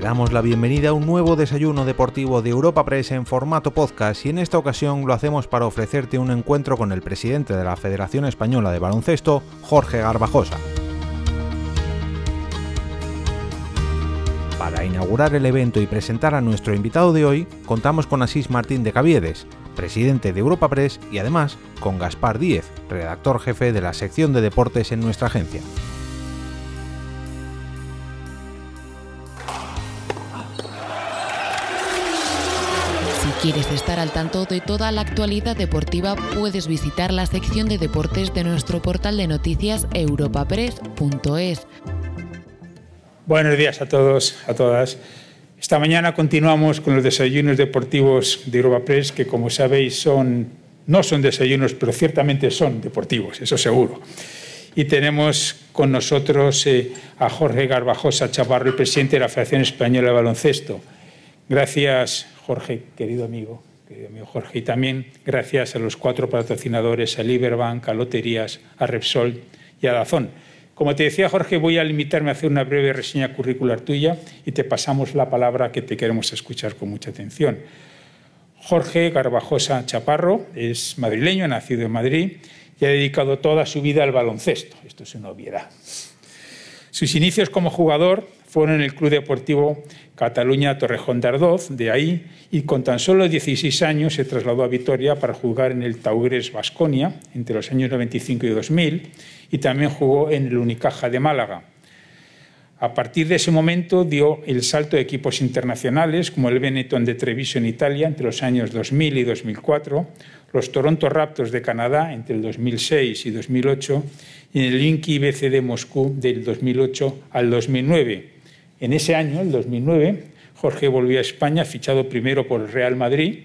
Te damos la bienvenida a un nuevo desayuno deportivo de Europa Press en formato podcast y en esta ocasión lo hacemos para ofrecerte un encuentro con el presidente de la Federación Española de Baloncesto, Jorge Garbajosa. Para inaugurar el evento y presentar a nuestro invitado de hoy, contamos con Asís Martín de Caviedes, presidente de Europa Press y además con Gaspar Díez, redactor jefe de la sección de deportes en nuestra agencia. ¿Quieres estar al tanto de toda la actualidad deportiva? Puedes visitar la sección de deportes de nuestro portal de noticias europapress.es. Buenos días a todos, a todas. Esta mañana continuamos con los desayunos deportivos de Europapress, que como sabéis son, no son desayunos, pero ciertamente son deportivos, eso seguro. Y tenemos con nosotros eh, a Jorge Garbajosa Chavarro, el presidente de la Federación Española de Baloncesto. Gracias, Jorge, querido amigo, querido amigo Jorge. Y también gracias a los cuatro patrocinadores, a Liberbank, a Loterías, a Repsol y a Dazón. Como te decía Jorge, voy a limitarme a hacer una breve reseña curricular tuya y te pasamos la palabra que te queremos escuchar con mucha atención. Jorge Garbajosa Chaparro es madrileño, nacido en Madrid y ha dedicado toda su vida al baloncesto. Esto es una obviedad. Sus inicios como jugador fueron en el Club Deportivo Cataluña Torrejón de Ardoz, de ahí, y con tan solo 16 años se trasladó a Vitoria para jugar en el Taugres Vasconia entre los años 95 y 2000 y también jugó en el Unicaja de Málaga. A partir de ese momento dio el salto de equipos internacionales como el Benetton de Treviso en Italia entre los años 2000 y 2004, los Toronto Raptors de Canadá entre el 2006 y 2008 y el Inky BC de Moscú del 2008 al 2009 en ese año, el 2009, Jorge volvió a España, fichado primero por el Real Madrid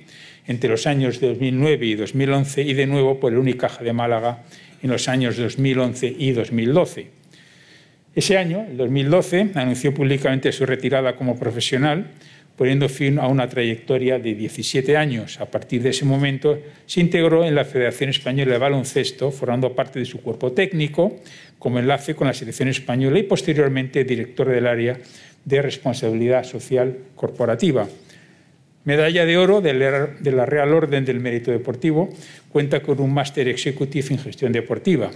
entre los años 2009 y 2011 y de nuevo por el Unicaja de Málaga en los años 2011 y 2012. Ese año, el 2012, anunció públicamente su retirada como profesional, poniendo fin a una trayectoria de 17 años. A partir de ese momento se integró en la Federación Española de Baloncesto, formando parte de su cuerpo técnico, como enlace con la selección española y posteriormente director del área de responsabilidad social corporativa. Medalla de oro de la Real Orden del Mérito Deportivo, cuenta con un máster executive en gestión deportiva.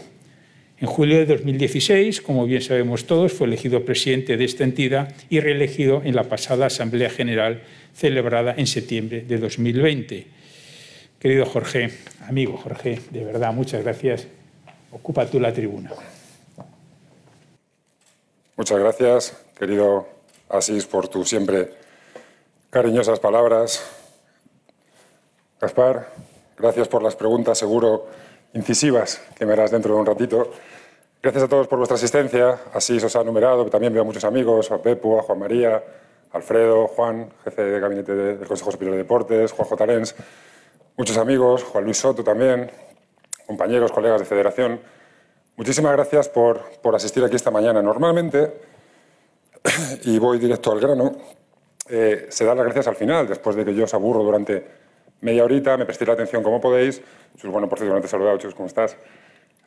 En julio de 2016, como bien sabemos todos, fue elegido presidente de esta entidad y reelegido en la pasada Asamblea General celebrada en septiembre de 2020. Querido Jorge, amigo Jorge, de verdad, muchas gracias. Ocupa tú la tribuna. Muchas gracias, querido Asís, por tus siempre cariñosas palabras. Gaspar, gracias por las preguntas, seguro incisivas que me harás dentro de un ratito. Gracias a todos por vuestra asistencia. Así os ha numerado, también veo a muchos amigos, a Pepu, a Juan María, Alfredo, Juan, jefe de gabinete del Consejo Superior de Deportes, Juanjo Tarens, muchos amigos, Juan Luis Soto también, compañeros, colegas de federación. Muchísimas gracias por, por asistir aquí esta mañana. Normalmente, y voy directo al grano, eh, se da las gracias al final, después de que yo os aburro durante media horita, me prestéis la atención como podéis. Chus, bueno, por cierto, no te he saludado, Chus, ¿cómo estás?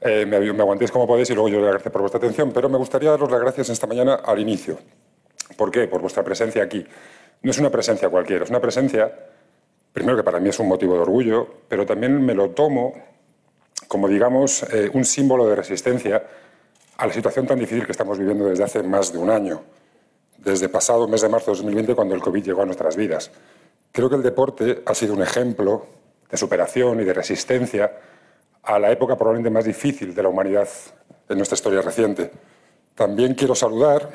Eh, me, me, aguantéis como podéis y luego yo les agradezco por vuestra atención, pero me gustaría daros las gracias esta mañana al inicio. ¿Por qué? Por vuestra presencia aquí. No es una presencia cualquiera, es una presencia, primero que para mí es un motivo de orgullo, pero también me lo tomo como, digamos, eh, un símbolo de resistencia a la situación tan difícil que estamos viviendo desde hace más de un año, desde pasado mes de marzo de 2020, cuando el COVID llegó a nuestras vidas. Creo que el deporte ha sido un ejemplo de superación y de resistencia a la época probablemente más difícil de la humanidad en nuestra historia reciente. También quiero saludar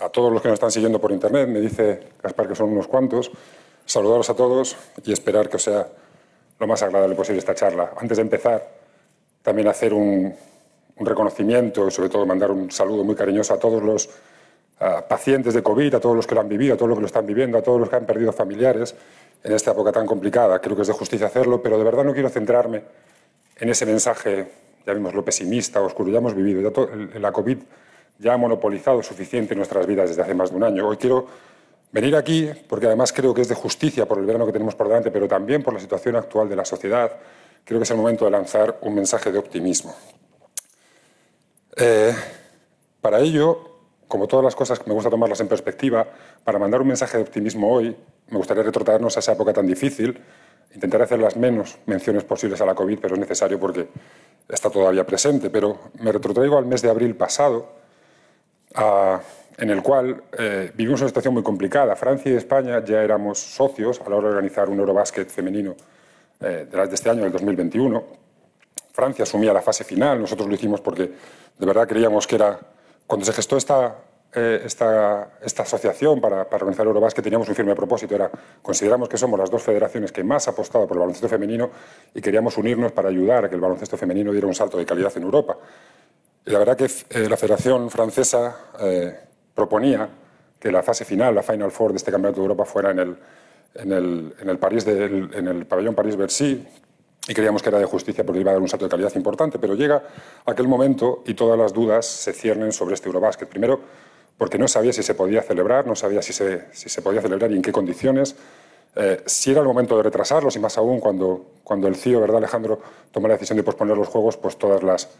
a todos los que nos están siguiendo por Internet, me dice Gaspar que son unos cuantos, saludaros a todos y esperar que os sea lo más agradable posible esta charla. Antes de empezar, también hacer un, un reconocimiento y sobre todo mandar un saludo muy cariñoso a todos los pacientes de COVID, a todos los que lo han vivido, a todos los que lo están viviendo, a todos los que han perdido familiares en esta época tan complicada. Creo que es de justicia hacerlo, pero de verdad no quiero centrarme en ese mensaje, ya vimos lo pesimista, oscuro, ya hemos vivido, ya la COVID ya ha monopolizado suficiente nuestras vidas desde hace más de un año. Hoy quiero venir aquí porque además creo que es de justicia por el verano que tenemos por delante, pero también por la situación actual de la sociedad. Creo que es el momento de lanzar un mensaje de optimismo. Eh, para ello, como todas las cosas, me gusta tomarlas en perspectiva. Para mandar un mensaje de optimismo hoy, me gustaría retrotraernos a esa época tan difícil. Intentaré hacer las menos menciones posibles a la COVID, pero es necesario porque está todavía presente. Pero me retrotraigo al mes de abril pasado, en el cual eh, vivimos una situación muy complicada. Francia y España ya éramos socios a la hora de organizar un Eurobásquet femenino eh, de este año, del 2021. Francia asumía la fase final, nosotros lo hicimos porque de verdad creíamos que era, cuando se gestó esta, eh, esta, esta, asociación para, para organizar Eurobásquet teníamos un firme propósito, era consideramos que somos las dos federaciones que más apostado por el baloncesto femenino y queríamos unirnos para ayudar a que el baloncesto femenino diera un salto de calidad en Europa. Y la verdad que eh, la Federación Francesa eh, proponía que la fase final, la Final Four de este Campeonato de Europa fuera en el, en el, en el, París en el pabellón París-Bercy, y creíamos que era de justicia porque iba a dar un salto de calidad importante, pero llega aquel momento y todas las dudas se ciernen sobre este Eurobásquet. Primero, porque no sabía si se podía celebrar, no sabía si se, si se podía celebrar y en qué condiciones, eh, si era el momento de retrasarlos y más aún cuando, cuando el CIO, ¿verdad, Alejandro, tomó la decisión de posponer los Juegos, pues todas las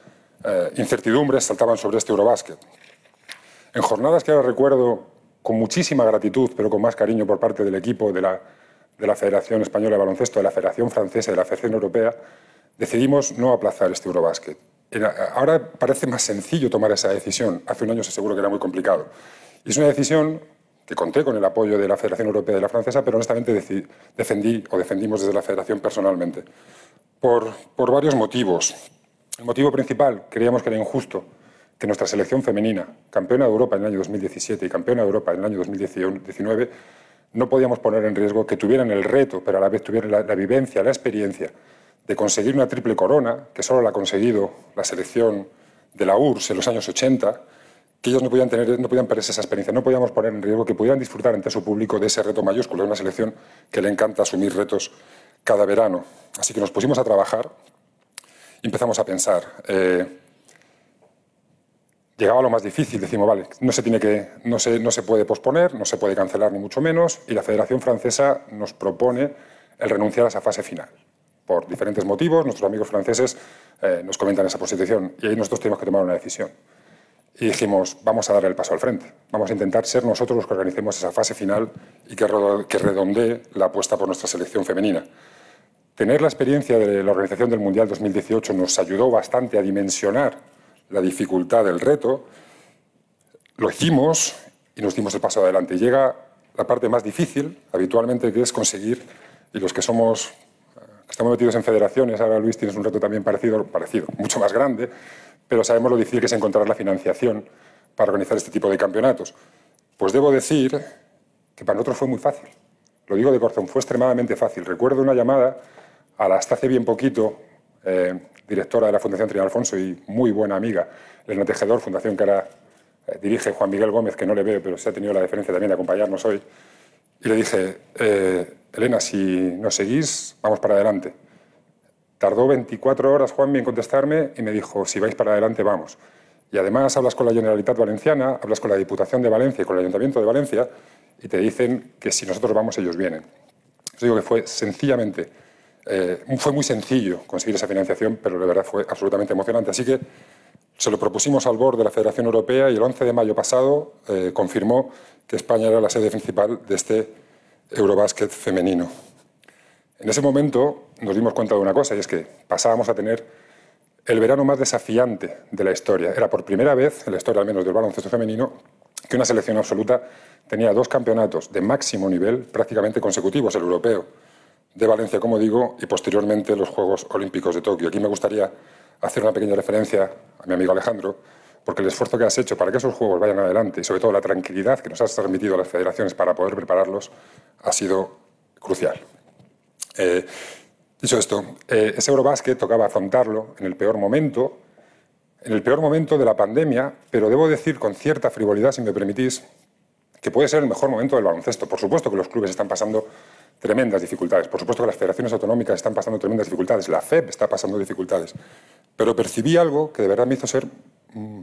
eh, incertidumbres saltaban sobre este Eurobásquet. En jornadas que ahora recuerdo con muchísima gratitud, pero con más cariño por parte del equipo de la, de la Federación Española de Baloncesto, de la Federación Francesa y de la Federación Europea, decidimos no aplazar este Eurobásquet. Ahora parece más sencillo tomar esa decisión. Hace un año se aseguro que era muy complicado. Y es una decisión que conté con el apoyo de la Federación Europea y de la Francesa, pero honestamente defendí o defendimos desde la Federación personalmente. Por varios motivos. El motivo principal, creíamos que era injusto que nuestra selección femenina, campeona de Europa en el año 2017 y campeona de Europa en el año 2019, no podíamos poner en riesgo que tuvieran el reto, pero a la vez tuvieran la, vivencia, la experiencia de conseguir una triple corona, que solo la ha conseguido la selección de la URSS en los años 80, que ellos no podían, tener, no podían perderse esa experiencia, no podíamos poner en riesgo que pudieran disfrutar ante su público de ese reto mayúsculo, una selección que le encanta asumir retos cada verano. Así que nos pusimos a trabajar y empezamos a pensar. Eh, llegaba lo más difícil, decimos, vale, no se, tiene que, no, se, no se puede posponer, no se puede cancelar ni mucho menos, y la Federación Francesa nos propone el renunciar a esa fase final. Por diferentes motivos, nuestros amigos franceses eh, nos comentan esa posición, y ahí nosotros tenemos que tomar una decisión. Y dijimos, vamos a dar el paso al frente, vamos a intentar ser nosotros los que organicemos esa fase final y que, que redondee la apuesta por nuestra selección femenina. Tener la experiencia de la organización del Mundial 2018 nos ayudó bastante a dimensionar la dificultad del reto, lo hicimos y nos dimos el paso adelante. Llega la parte más difícil, habitualmente, que es conseguir, y los que somos, que estamos metidos en federaciones, ahora Luis tienes un reto también parecido, parecido, mucho más grande, pero sabemos lo difícil que es encontrar la financiación para organizar este tipo de campeonatos. Pues debo decir que para nosotros fue muy fácil. Lo digo de corazón, fue extremadamente fácil. Recuerdo una llamada a la hasta hace bien poquito eh, directora de la Fundación Trinidad Alfonso y muy buena amiga, Elena Tejedor, fundación que ahora eh, dirige Juan Miguel Gómez, que no le veo, pero se ha tenido la deferencia también de acompañarnos hoy. Y le dije, eh, Elena, si nos seguís, vamos para adelante. Tardó 24 horas Juanmi en contestarme y me dijo, si vais para adelante, vamos. Y además hablas con la Generalitat Valenciana, hablas con la Diputación de Valencia y con el Ayuntamiento de Valencia y te dicen que si nosotros vamos, ellos vienen. Os digo que fue sencillamente eh, fue muy sencillo conseguir esa financiación, pero de verdad fue absolutamente emocionante. Así que se lo propusimos al BOR de la Federación Europea y el 11 de mayo pasado eh, confirmó que España era la sede principal de este Eurobásquet femenino. En ese momento nos dimos cuenta de una cosa, y es que pasábamos a tener el verano más desafiante de la historia. Era por primera vez, en la historia al menos del baloncesto femenino, que una selección absoluta tenía dos campeonatos de máximo nivel prácticamente consecutivos, el europeo de Valencia, como digo, y posteriormente los Juegos Olímpicos de Tokio. Aquí me gustaría hacer una pequeña referencia a mi amigo Alejandro, porque el esfuerzo que has hecho para que esos Juegos vayan adelante y sobre todo la tranquilidad que nos has transmitido a las federaciones para poder prepararlos ha sido crucial. Eh, dicho esto, eh, ese Eurobásquet tocaba afrontarlo en el peor momento, en el peor momento de la pandemia, pero debo decir con cierta frivolidad, si me permitís, que puede ser el mejor momento del baloncesto. Por supuesto que los clubes están pasando tremendas dificultades. Por supuesto que las federaciones autonómicas están pasando tremendas dificultades, la FEP está pasando dificultades. Pero percibí algo que de verdad me hizo ser, mm,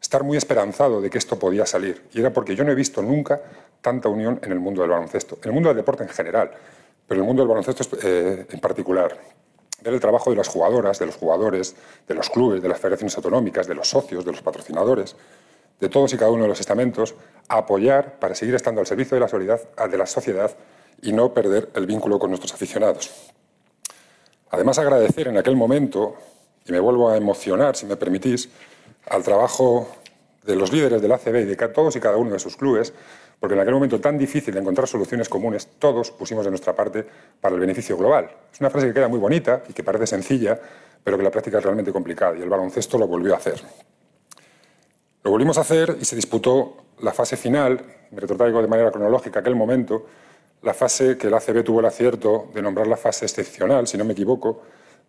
estar muy esperanzado de que esto podía salir. Y era porque yo no he visto nunca tanta unión en el mundo del baloncesto, en el mundo del deporte en general, pero en el mundo del baloncesto eh, en particular. Ver el trabajo de las jugadoras, de los jugadores, de los clubes, de las federaciones autonómicas, de los socios, de los patrocinadores, de todos y cada uno de los estamentos apoyar para seguir estando al servicio de la sociedad y no perder el vínculo con nuestros aficionados. Además, agradecer en aquel momento, y me vuelvo a emocionar, si me permitís, al trabajo de los líderes del ACB y de todos y cada uno de sus clubes, porque en aquel momento tan difícil de encontrar soluciones comunes, todos pusimos de nuestra parte para el beneficio global. Es una frase que queda muy bonita y que parece sencilla, pero que la práctica es realmente complicada, y el baloncesto lo volvió a hacer. Lo volvimos a hacer y se disputó la fase final, me retrotraigo de manera cronológica aquel momento, la fase que el ACB tuvo el acierto de nombrar la fase excepcional, si no me equivoco,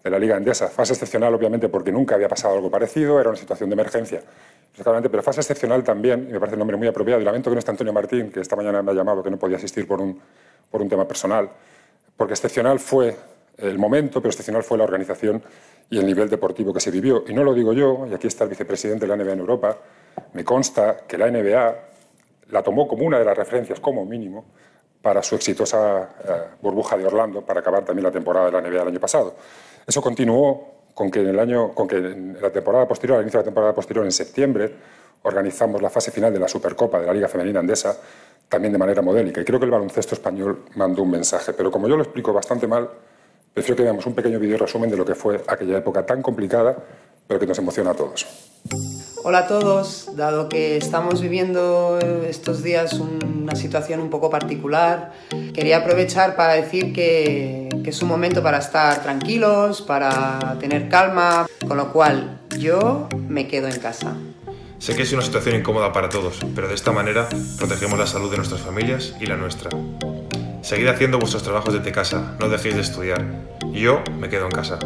de la Liga Endesa. Fase excepcional, obviamente, porque nunca había pasado algo parecido, era una situación de emergencia. pero fase excepcional también, y me parece el nombre muy apropiado, y lamento que no esté Antonio Martín, que esta mañana me ha llamado que no podía asistir por un, por un tema personal, porque excepcional fue el momento, pero excepcional fue la organización y el nivel deportivo que se vivió. Y no lo digo yo, y aquí está el vicepresidente de la NBA en Europa, me consta que la NBA la tomó como una de las referencias, como mínimo, para su exitosa eh, burbuja de Orlando, para acabar también la temporada de la NBA del año pasado. Eso continuó con que en, el año, con que en la temporada posterior, al inicio de la temporada posterior, en septiembre, organizamos la fase final de la Supercopa de la Liga Femenina Andesa, también de manera modélica. Y creo que el baloncesto español mandó un mensaje. Pero como yo lo explico bastante mal, prefiero que veamos un pequeño vídeo resumen de lo que fue aquella época tan complicada, pero que nos emociona a todos. Hola a todos, dado que estamos viviendo estos días una situación un poco particular, quería aprovechar para decir que, es un momento para estar tranquilos, para tener calma, con lo cual yo me quedo en casa. Sé que es una situación incómoda para todos, pero de esta manera protegemos la salud de nuestras familias y la nuestra. Seguid haciendo vuestros trabajos desde casa, no dejéis de estudiar. Yo me quedo en casa.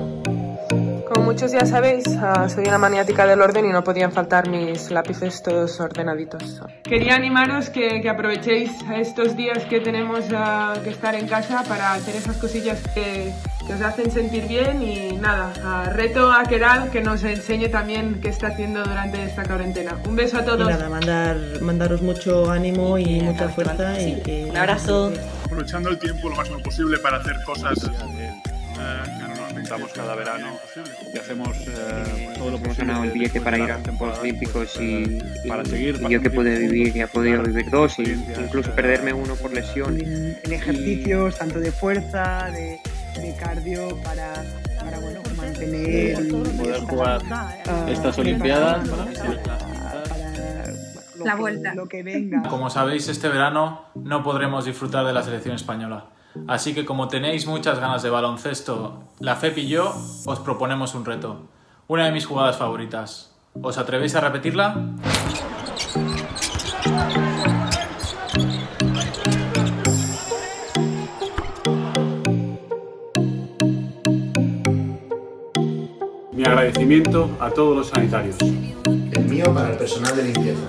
Como muchos ya sabéis, ah, soy una maniática del orden y no podían faltar mis lápices todos ordenaditos. Quería animaros que, que aprovechéis estos días que tenemos ah, que estar en casa para hacer esas cosillas que, que os hacen sentir bien y nada, ah, reto a Keral que nos enseñe también qué está haciendo durante esta cuarentena. Un beso a todos. Y nada, mandar, mandaros mucho ánimo y mucha fuerza. Y que, Un abrazo. Aprovechando el tiempo lo máximo posible para hacer cosas estamos cada verano y hacemos eh, todo lo posible. el billete para ir a los Juegos Olímpicos y, para seguir, y yo que pude vivir, ya he podido vivir dos, y incluso perderme uno por lesión. En, en ejercicios tanto de fuerza, de, de cardio, para, para bueno, mantener. poder jugar estas Olimpiadas. la vuelta. Lo que venga. Como sabéis, este verano no podremos disfrutar de la selección española. Así que como tenéis muchas ganas de baloncesto, la FEP y yo os proponemos un reto. Una de mis jugadas favoritas. ¿Os atrevéis a repetirla? Mi agradecimiento a todos los sanitarios. El mío para el personal de limpieza.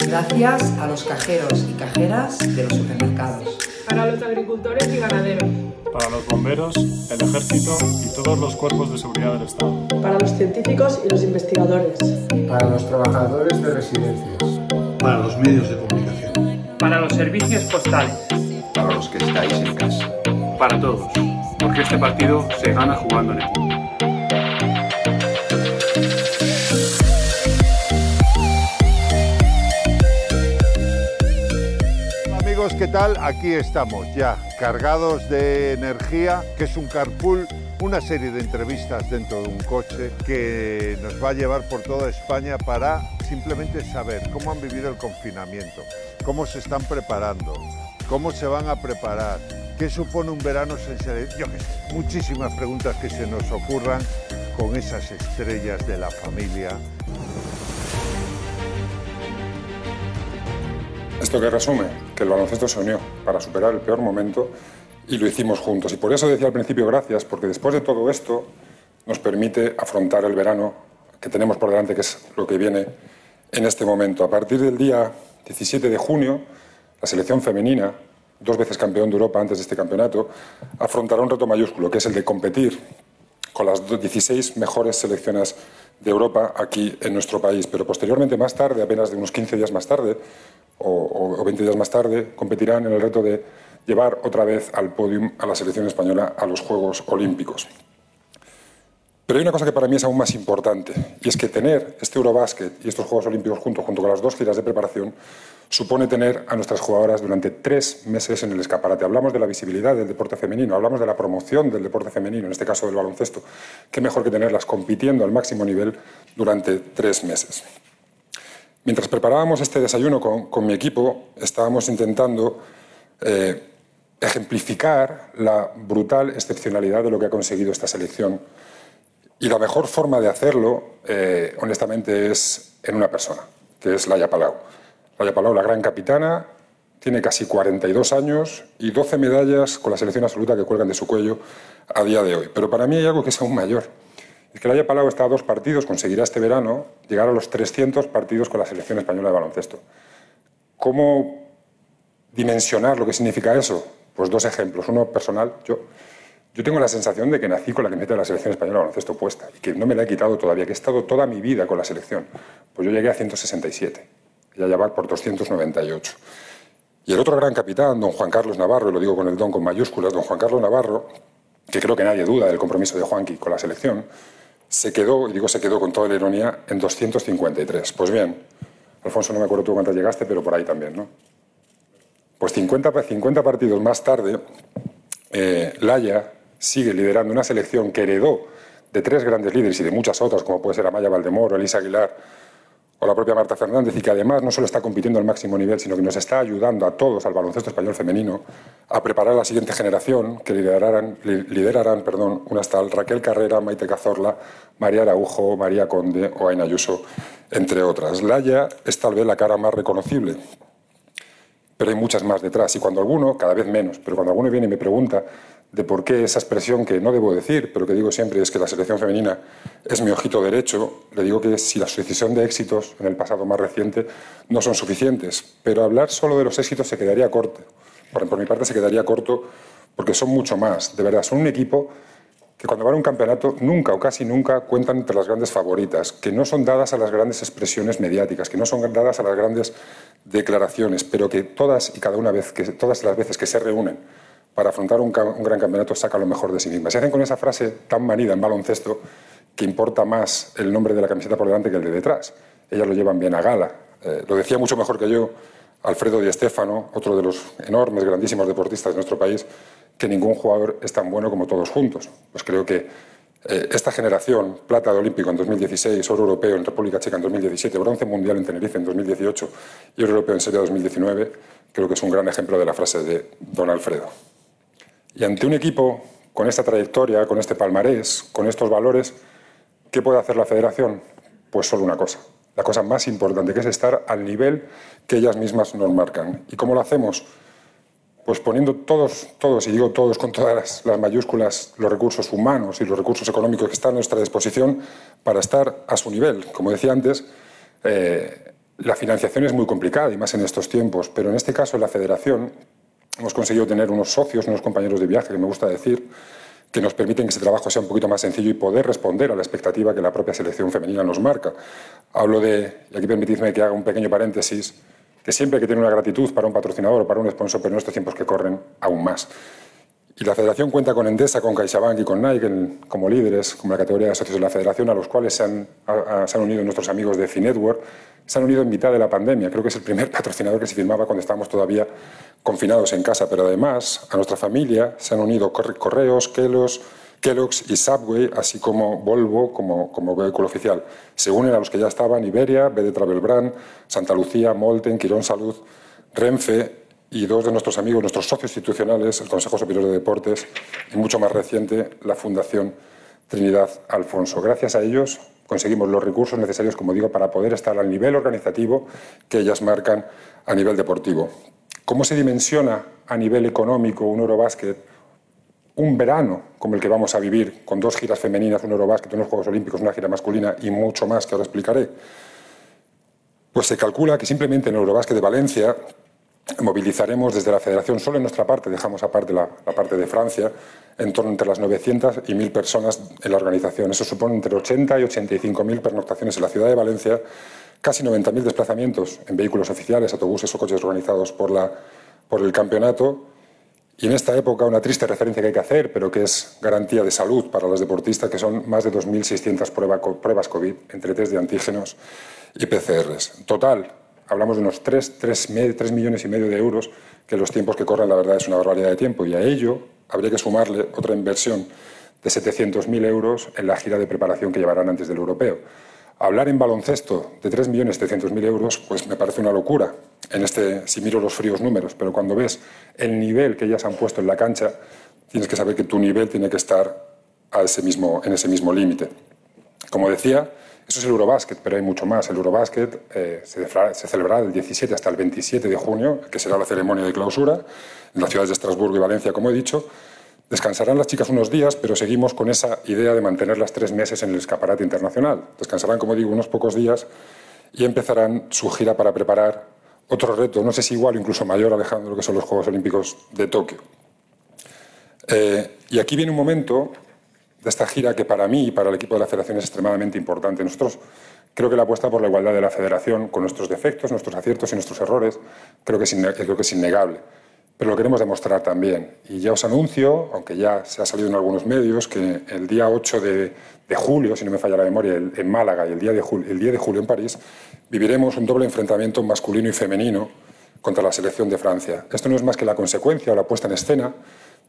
Gracias a los cajeros y cajeras de los supermercados para los agricultores y ganaderos, para los bomberos, el ejército y todos los cuerpos de seguridad del Estado, para los científicos y los investigadores, para los trabajadores de residencias, para los medios de comunicación, para los servicios postales, para los que estáis en casa, para todos, porque este partido se gana jugando en equipo. ¿Qué tal? Aquí estamos ya, cargados de energía, que es un carpool, una serie de entrevistas dentro de un coche que nos va a llevar por toda España para simplemente saber cómo han vivido el confinamiento, cómo se están preparando, cómo se van a preparar, qué supone un verano sin muchísimas preguntas que se nos ocurran con esas estrellas de la familia. Esto que resume que el baloncesto se unió para superar el peor momento y lo hicimos juntos. Y por eso decía al principio gracias, porque después de todo esto nos permite afrontar el verano que tenemos por delante, que es lo que viene en este momento. A partir del día 17 de junio, la selección femenina, dos veces campeón de Europa antes de este campeonato, afrontará un reto mayúsculo, que es el de competir con las 16 mejores selecciones de Europa aquí en nuestro país. Pero posteriormente, más tarde, apenas de unos 15 días más tarde, o, 20 días más tarde, competirán en el reto de llevar otra vez al podium a la selección española a los Juegos Olímpicos. Pero hay una cosa que para mí es aún más importante, y es que tener este Eurobásquet y estos Juegos Olímpicos juntos, junto con las dos giras de preparación, supone tener a nuestras jugadoras durante tres meses en el escaparate. Hablamos de la visibilidad del deporte femenino, hablamos de la promoción del deporte femenino, en este caso del baloncesto. Qué mejor que tenerlas compitiendo al máximo nivel durante tres meses. Mientras preparábamos este desayuno con, mi equipo, estábamos intentando eh, ejemplificar la brutal excepcionalidad de lo que ha conseguido esta selección y la mejor forma de hacerlo, eh, honestamente, es en una persona, que es Laia Palau. Laia Palau, la gran capitana, tiene casi 42 años y 12 medallas con la selección absoluta que cuelgan de su cuello a día de hoy. Pero para mí hay algo que es aún mayor. Es que Laia Palau está a dos partidos, conseguirá este verano llegar a los 300 partidos con la selección española de baloncesto. ¿Cómo dimensionar lo que significa eso? Pues dos ejemplos. Uno personal, yo yo tengo la sensación de que nací con la camiseta de la selección española baloncesto puesta y que no me la he quitado todavía, que he estado toda mi vida con la selección. Pues yo llegué a 167, ya va por 298. Y el otro gran capitán, don Juan Carlos Navarro, y lo digo con el don con mayúsculas, don Juan Carlos Navarro, que creo que nadie duda del compromiso de Juanqui con la selección, se quedó, y digo se quedó con toda la ironía, en 253. Pues bien, Alfonso, no me acuerdo tú cuántas llegaste, pero por ahí también, ¿no? Pues 50, 50 partidos más tarde, eh, Laya sigue liderando una selección que heredó de tres grandes líderes y de muchas otras, como puede ser Amaya Valdemoro, Elisa Aguilar o la propia Marta Fernández, y que además no solo está compitiendo al máximo nivel, sino que nos está ayudando a todos, al baloncesto español femenino, a preparar a la siguiente generación que liderarán, liderarán perdón, unas tal Raquel Carrera, Maite Cazorla, María Araujo, María Conde o Aina Ayuso, entre otras. Laia es tal vez la cara más reconocible, pero hay muchas más detrás. Y cuando alguno, cada vez menos, pero cuando alguno viene y me pregunta de por qué esa expresión que no debo decir, pero que digo siempre es que la selección femenina es mi ojito derecho, le digo que si la sucesión de éxitos en el pasado más reciente no son suficientes, pero hablar solo de los éxitos se quedaría corto. Por, mi parte se quedaría corto porque son mucho más, de verdad, son un equipo que cuando van a un campeonato nunca o casi nunca cuentan entre las grandes favoritas, que no son dadas a las grandes expresiones mediáticas, que no son dadas a las grandes declaraciones, pero que todas y cada una vez, que todas las veces que se reúnen para afrontar un, gran campeonato saca lo mejor de sí misma. Se hacen con esa frase tan manida en baloncesto que importa más el nombre de la camiseta por delante que el de detrás. Ellas lo llevan bien a gala. Eh, lo decía mucho mejor que yo Alfredo Di Stéfano, otro de los enormes, grandísimos deportistas de nuestro país, que ningún jugador es tan bueno como todos juntos. Pues creo que eh, esta generación, plata de olímpico en 2016, oro europeo en República Checa en 2017, bronce mundial en Tenerife en 2018 y oro europeo en Serbia 2019, creo que es un gran ejemplo de la frase de don Alfredo. Y ante un equipo con esta trayectoria, con este palmarés, con estos valores, ¿qué puede hacer la federación? Pues solo una cosa, la cosa más importante, que es estar al nivel que ellas mismas nos marcan. ¿Y cómo lo hacemos? Pues poniendo todos, todos, y digo todos con todas las, mayúsculas, los recursos humanos y los recursos económicos que están a nuestra disposición para estar a su nivel. Como decía antes, eh, la financiación es muy complicada y más en estos tiempos, pero en este caso la federación Hemos conseguido tener unos socios, unos compañeros de viaje, que me gusta decir, que nos permiten que ese trabajo sea un poquito más sencillo y poder responder a la expectativa que la propia selección femenina nos marca. Hablo de, y aquí permitidme que haga un pequeño paréntesis, que siempre hay que tener una gratitud para un patrocinador o para un sponsor, pero en estos tiempos que corren aún más. Y la federación cuenta con Endesa, con CaixaBank y con Nike como líderes, como la categoría de socios de la federación, a los cuales se han, se han unido nuestros amigos de Finetwork, se han unido en mitad de la pandemia. Creo que es el primer patrocinador que se firmaba cuando estábamos todavía confinados en casa, pero además a nuestra familia se han unido Correos, Kellogg's y Subway, así como Volvo como, como vehículo oficial. Se unen a los que ya estaban Iberia, BD Travel Brand, Santa Lucía, Molten, Quirón Salud, Renfe y dos de nuestros amigos, nuestros socios institucionales, el Consejo Superior de Deportes y mucho más reciente la Fundación Trinidad Alfonso. Gracias a ellos conseguimos los recursos necesarios, como digo, para poder estar al nivel organizativo que ellas marcan a nivel deportivo. ¿Cómo se dimensiona a nivel económico un Eurobásquet? Un verano como el que vamos a vivir, con dos giras femeninas, un Eurobásquet, unos Juegos Olímpicos, una gira masculina y mucho más que ahora explicaré. Pues se calcula que simplemente en el Eurobásquet de Valencia movilizaremos desde la Federación, solo en nuestra parte, dejamos aparte la, la parte de Francia, en torno entre las 900 y 1.000 personas en la organización. Eso supone entre 80 y 85.000 pernoctaciones en la ciudad de Valencia, casi 90.000 desplazamientos en vehículos oficiales, autobuses o coches organizados por, la, por el campeonato Y en esta época, una triste referencia que hay que hacer, pero que es garantía de salud para los deportistas, que son más de 2.600 pruebas COVID entre test de antígenos y PCRs. Total, hablamos de unos 3, 3, 3 millones y medio de euros, que los tiempos que corren, la verdad, es una barbaridad de tiempo. Y a ello habría que sumarle otra inversión de 700.000 euros en la gira de preparación que llevarán antes del europeo. Hablar en baloncesto de 3.700.000 euros, pues me parece una locura, en este, si miro los fríos números, pero cuando ves el nivel que ellas han puesto en la cancha, tienes que saber que tu nivel tiene que estar a ese mismo, en ese mismo límite. Como decía, eso es el Eurobásquet, pero hay mucho más. El Eurobásquet eh, se, se, celebrará del 17 hasta el 27 de junio, que será la ceremonia de clausura, en las ciudades de Estrasburgo y Valencia, como he dicho, Descansarán las chicas unos días, pero seguimos con esa idea de mantenerlas tres meses en el escaparate internacional. Descansarán, como digo, unos pocos días y empezarán su gira para preparar otro reto, no sé si igual o incluso mayor, Alejandro, que son los Juegos Olímpicos de Tokio. Eh, y aquí viene un momento de esta gira que para mí y para el equipo de la federación es extremadamente importante. Nosotros creo que la apuesta por la igualdad de la federación, con nuestros defectos, nuestros aciertos y nuestros errores, creo que es, innegable pero lo queremos demostrar también. Y ya os anuncio, aunque ya se ha salido en algunos medios, que el día 8 de, julio, si no me falla la memoria, en Málaga y el día, de julio, el día de julio en París, viviremos un doble enfrentamiento masculino y femenino contra la selección de Francia. Esto no es más que la consecuencia o la puesta en escena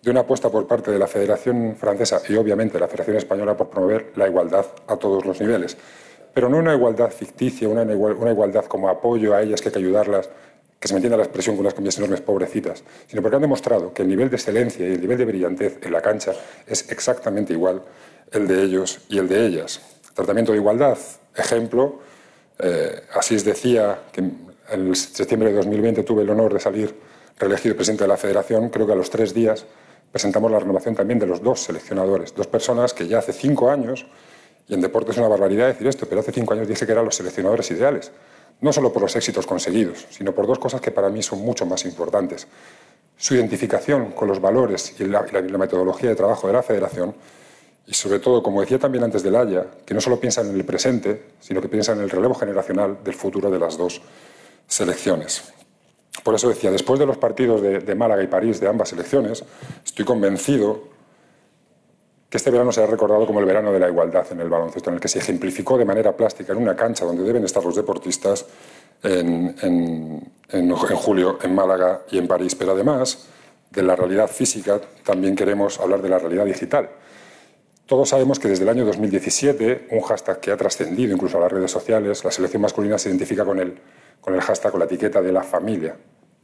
de una apuesta por parte de la Federación Francesa y obviamente la Federación Española por promover la igualdad a todos los niveles. Pero no una igualdad ficticia, una, una igualdad como apoyo a ellas que hay que ayudarlas, que se me entienda la expresión con unas comillas enormes, pobrecitas, sino porque han demostrado que el nivel de excelencia y el nivel de brillantez en la cancha es exactamente igual el de ellos y el de ellas. Tratamiento de igualdad, ejemplo, eh, así es decía que en septiembre de 2020 tuve el honor de salir reelegido presidente de la federación, creo que a los tres días presentamos la renovación también de los dos seleccionadores, dos personas que ya hace cinco años, y en deporte es una barbaridad decir esto, pero hace cinco años dije que eran los seleccionadores ideales no solo por los éxitos conseguidos, sino por dos cosas que para mí son mucho más importantes. Su identificación con los valores y la, metodología de trabajo de la Federación y sobre todo, como decía también antes del Haya, que no solo piensan en el presente, sino que piensan en el relevo generacional del futuro de las dos selecciones. Por eso decía, después de los partidos de, Málaga y París de ambas selecciones, estoy convencido que este verano será recordado como el verano de la igualdad en el baloncesto, en el que se ejemplificó de manera plástica en una cancha donde deben estar los deportistas en, julio en Málaga y en París. Pero además de la realidad física, también queremos hablar de la realidad digital. Todos sabemos que desde el año 2017, un hashtag que ha trascendido incluso a las redes sociales, la selección masculina se identifica con el, con el hashtag, con la etiqueta de la familia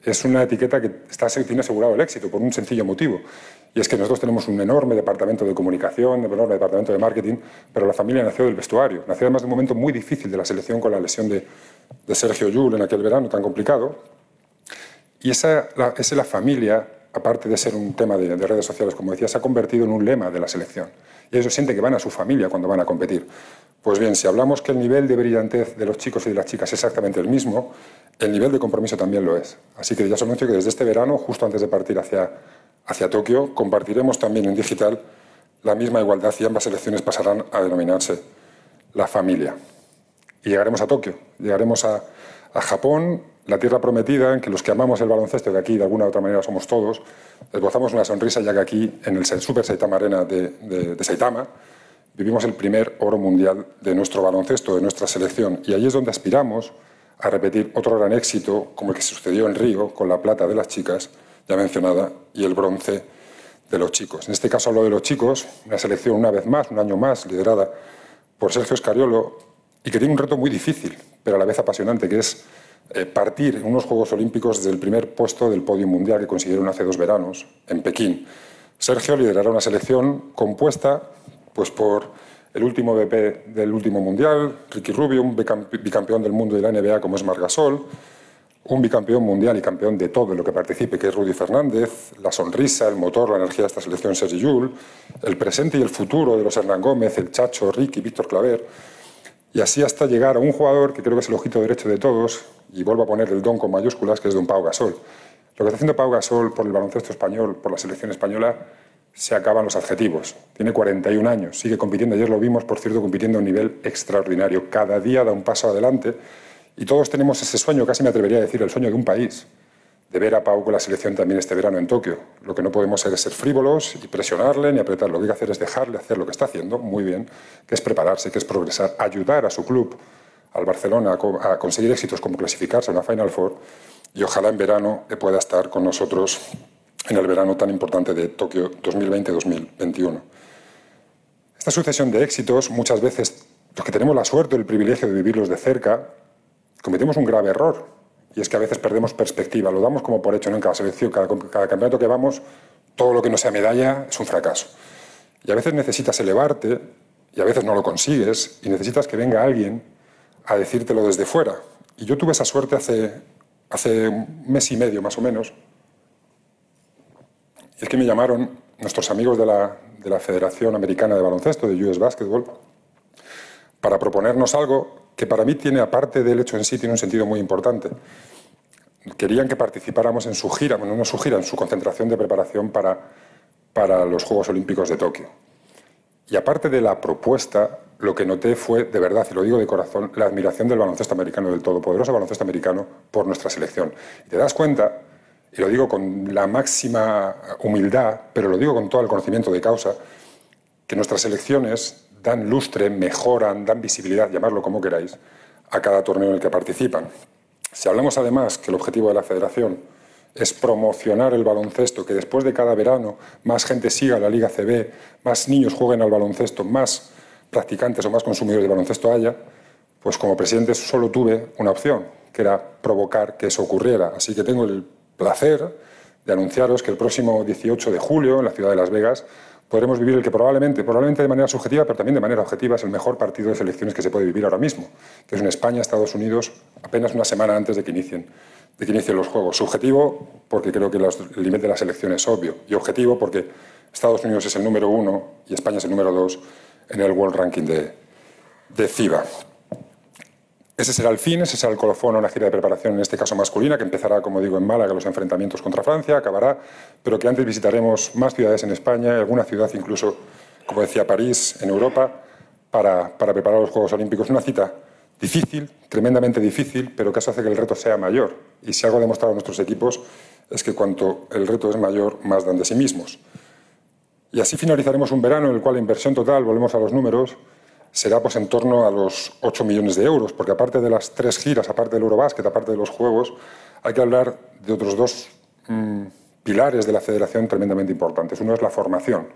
es una etiqueta que está, tiene asegurado el éxito por un sencillo motivo. Y es que nosotros tenemos un enorme departamento de comunicación, un enorme departamento de marketing, pero la familia nació del vestuario. Nació además de un momento muy difícil de la selección con la lesión de, Sergio Llull en aquel verano tan complicado. Y esa, la, esa la familia, aparte de ser un tema de, de, redes sociales, como decía, se ha convertido en un lema de la selección. Y ellos sienten que van a su familia cuando van a competir. Pues bien, si hablamos que el nivel de brillantez de los chicos y de las chicas es exactamente el mismo, el nivel de compromiso también lo es. Así que ya os anuncio que desde este verano, justo antes de partir hacia, hacia Tokio, compartiremos también en digital la misma igualdad y ambas elecciones pasarán a denominarse la familia. Y llegaremos a Tokio, llegaremos a, a Japón, la tierra prometida en que los que amamos el baloncesto de aquí de alguna u otra manera somos todos, esbozamos una sonrisa ya que aquí en el Super Saitama Arena de, de, Saitama vivimos el primer oro mundial de nuestro baloncesto, de nuestra selección. Y allí es donde aspiramos a repetir otro gran éxito, como el que sucedió en Río, con la plata de las chicas, ya mencionada, y el bronce de los chicos. En este caso hablo de los chicos, una selección una vez más, un año más, liderada por Sergio Escariolo, y que tiene un reto muy difícil, pero a la vez apasionante, que es partir en unos Juegos Olímpicos desde el primer puesto del podio mundial que consiguieron hace dos veranos, en Pekín. Sergio liderará una selección compuesta pues por el último BP del último mundial, Ricky Rubio, un bicampeón del mundo de la NBA como es Margasol, un bicampeón mundial y campeón de todo lo que participe, que es Rudy Fernández, la sonrisa, el motor, la energía de esta selección, Sergi Yul, el presente y el futuro de los Hernán Gómez, el Chacho, Ricky, Víctor Claver, y así hasta llegar a un jugador que creo que es el ojito derecho de todos, y vuelvo a poner el don con mayúsculas, que es Don Pau Gasol. Lo que está haciendo Pau Gasol por el baloncesto español, por la selección española, se acaban los adjetivos. Tiene 41 años, sigue compitiendo. Ayer lo vimos, por cierto, compitiendo a un nivel extraordinario. Cada día da un paso adelante y todos tenemos ese sueño, casi me atrevería a decir, el sueño de un país, de ver a Pau con la selección también este verano en Tokio. Lo que no podemos hacer es ser frívolos y presionarle ni apretar. Lo que hay que hacer es dejarle hacer lo que está haciendo muy bien, que es prepararse, que es progresar, ayudar a su club, al Barcelona, a conseguir éxitos como clasificarse a una Final Four y ojalá en verano pueda estar con nosotros en el verano tan importante de Tokio 2020-2021. Esta sucesión de éxitos, muchas veces los que tenemos la suerte, el privilegio de vivirlos de cerca, cometemos un grave error y es que a veces perdemos perspectiva, lo damos como por hecho. En cada selección, cada, cada campeonato que vamos, todo lo que no sea medalla es un fracaso. Y a veces necesitas elevarte y a veces no lo consigues y necesitas que venga alguien a decírtelo desde fuera. Y yo tuve esa suerte hace, hace un mes y medio más o menos. Y es que me llamaron nuestros amigos de la, de la Federación Americana de Baloncesto, de US Basketball, para proponernos algo que para mí tiene, aparte del hecho en sí, tiene un sentido muy importante. Querían que participáramos en su gira, bueno, no su gira, en su concentración de preparación para, para los Juegos Olímpicos de Tokio. Y aparte de la propuesta, lo que noté fue, de verdad, y lo digo de corazón, la admiración del baloncesto americano, del todopoderoso baloncesto americano, por nuestra selección. Y te das cuenta, y lo digo con la máxima humildad, pero lo digo con todo el conocimiento de causa, que nuestras selecciones dan lustre, mejoran, dan visibilidad, llamarlo como queráis, a cada torneo en el que participan. Si hablamos además que el objetivo de la federación es promocionar el baloncesto, que después de cada verano más gente siga la Liga CB, más niños jueguen al baloncesto, más practicantes o más consumidores de baloncesto haya, pues como presidente solo tuve una opción, que era provocar que eso ocurriera. Así que tengo el placer de anunciaros que el próximo 18 de julio, en la ciudad de Las Vegas, podremos vivir el que probablemente, probablemente de manera subjetiva, pero también de manera objetiva, es el mejor partido de selecciones que se puede vivir ahora mismo, que es en España, Estados Unidos, apenas una semana antes de que inicien, los Juegos. Subjetivo, porque creo que el límite de la selección es obvio, y objetivo, porque Estados Unidos es el número uno y España es el número dos en el World Ranking de, de FIBA. Ese será el fin, ese será el colofón a una gira de preparación, en este caso masculina, que empezará, como digo, en Málaga los enfrentamientos contra Francia, acabará, pero que antes visitaremos más ciudades en España, alguna ciudad incluso, como decía, París, en Europa, para, para preparar los Juegos Olímpicos. Una cita difícil, tremendamente difícil, pero que eso hace que el reto sea mayor. Y si algo ha demostrado nuestros equipos es que cuanto el reto es mayor, más dan de sí mismos. Y así finalizaremos un verano en el cual la inversión total, volvemos a los números, será pues en torno a los 8 millones de euros, porque aparte de las tres giras, aparte del Eurobásquet, aparte de los Juegos, hay que hablar de otros dos mmm, pilares de la federación tremendamente importantes. Uno es la formación.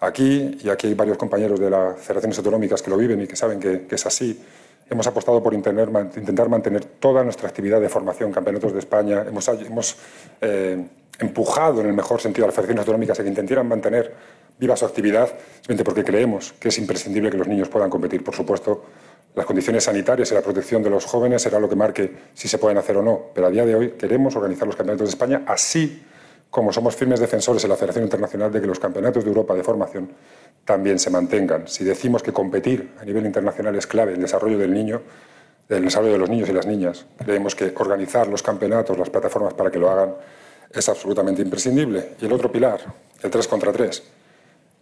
Aquí, y aquí hay varios compañeros de las federaciones autonómicas que lo viven y que saben que, que es así, hemos apostado por intentar mantener toda nuestra actividad de formación, campeonatos de España, hemos, hemos eh, empujado en el mejor sentido a las federaciones autonómicas a que intentaran mantener viva su actividad, simplemente porque creemos que es imprescindible que los niños puedan competir. Por supuesto, las condiciones sanitarias y la protección de los jóvenes será lo que marque si se pueden hacer o no. Pero a día de hoy queremos organizar los campeonatos de España así como somos firmes defensores en la Federación Internacional de que los campeonatos de Europa de formación también se mantengan. Si decimos que competir a nivel internacional es clave en el desarrollo del niño, del desarrollo de los niños y las niñas, creemos que organizar los campeonatos, las plataformas para que lo hagan, es absolutamente imprescindible. Y el otro pilar, el 3 contra 3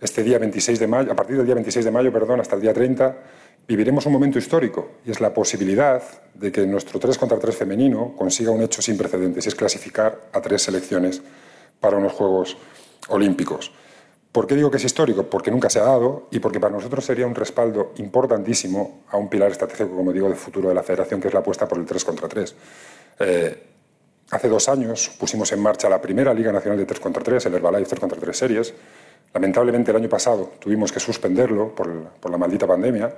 este día 26 de mayo, a partir del día 26 de mayo, perdón, hasta el día 30, viviremos un momento histórico y es la posibilidad de que nuestro 3 contra 3 femenino consiga un hecho sin precedentes y es clasificar a tres selecciones para unos Juegos Olímpicos. ¿Por qué digo que es histórico? Porque nunca se ha dado y porque para nosotros sería un respaldo importantísimo a un pilar estratégico, como digo, de futuro de la federación, que es la apuesta por el 3 contra 3. Eh, hace dos años pusimos en marcha la primera Liga Nacional de 3 contra 3, el Herbalife 3 contra 3 Series, Lamentablemente el año pasado tuvimos que suspenderlo por, la maldita pandemia,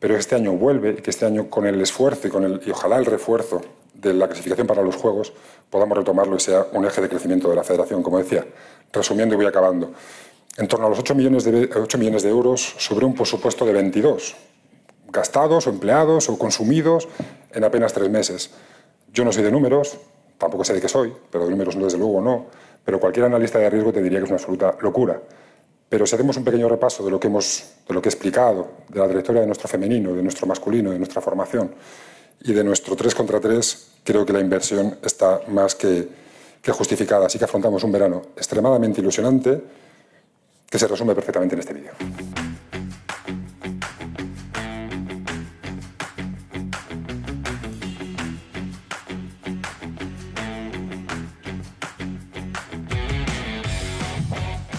pero este año vuelve y que este año con el esfuerzo y, con el, y ojalá el refuerzo de la clasificación para los Juegos podamos retomarlo y sea un eje de crecimiento de la federación, como decía. Resumiendo y voy acabando. En torno a los 8 millones de, 8 millones de euros sobre un presupuesto de 22, gastados o empleados o consumidos en apenas tres meses. Yo no soy de números, tampoco sé de qué soy, pero de números desde luego no, pero cualquier analista de riesgo te diría que es una absoluta locura. Pero si hacemos un pequeño repaso de lo que, hemos, de lo que he explicado, de la trayectoria de nuestro femenino, de nuestro masculino, de nuestra formación y de nuestro 3 contra 3, creo que la inversión está más que, que justificada. Así que afrontamos un verano extremadamente ilusionante que se resume perfectamente en este vídeo.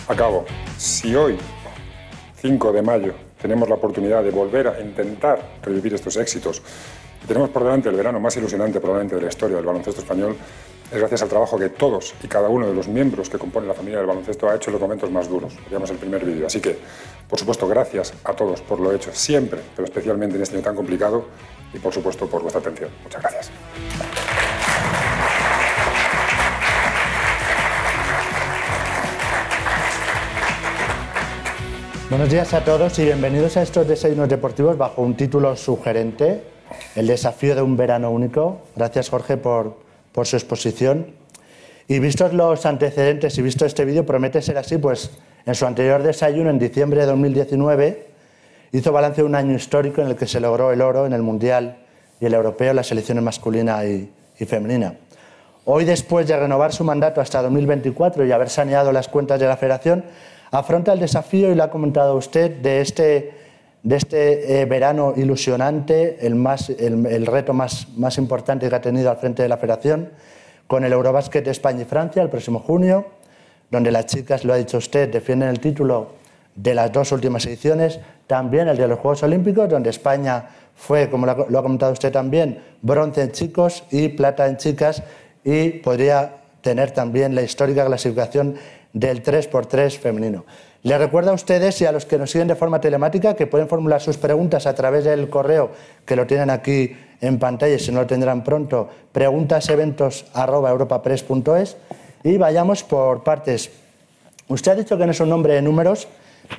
Acabo. Si hoy, 5 de mayo, tenemos la oportunidad de volver a intentar revivir estos éxitos y tenemos por delante el verano más ilusionante probablemente de la historia del baloncesto español, es gracias al trabajo que todos y cada uno de los miembros que componen la familia del baloncesto ha hecho en los momentos más duros. Veamos el primer vídeo. Así que, por supuesto, gracias a todos por lo hecho siempre, pero especialmente en este año tan complicado y, por supuesto, por vuestra atención. Muchas gracias. Buenos días a todos y bienvenidos a estos desayunos deportivos bajo un título sugerente, El desafío de un verano único. Gracias Jorge por, por su exposición. Y vistos los antecedentes y visto este vídeo, promete ser así, pues en su anterior desayuno, en diciembre de 2019, hizo balance de un año histórico en el que se logró el oro en el Mundial y el Europeo las selecciones masculina y, y femenina. Hoy, después de renovar su mandato hasta 2024 y haber saneado las cuentas de la Federación, afronta el desafío, y lo ha comentado usted, de este, de este eh, verano ilusionante, el, más, el, reto más, más importante que ha tenido al frente de la Federación, con el Eurobásquet de España y Francia el próximo junio, donde las chicas, lo ha dicho usted, defienden el título de las dos últimas ediciones, también el de los Juegos Olímpicos, donde España fue, como lo ha comentado usted también, bronce en chicos y plata en chicas, y podría tener también la histórica clasificación del 3x3 femenino. Les recuerdo a ustedes y a los que nos siguen de forma telemática que pueden formular sus preguntas a través del correo que lo tienen aquí en pantalla si no lo tendrán pronto, preguntaseventos.europapress.es y vayamos por partes. Usted ha dicho que no es un nombre de números,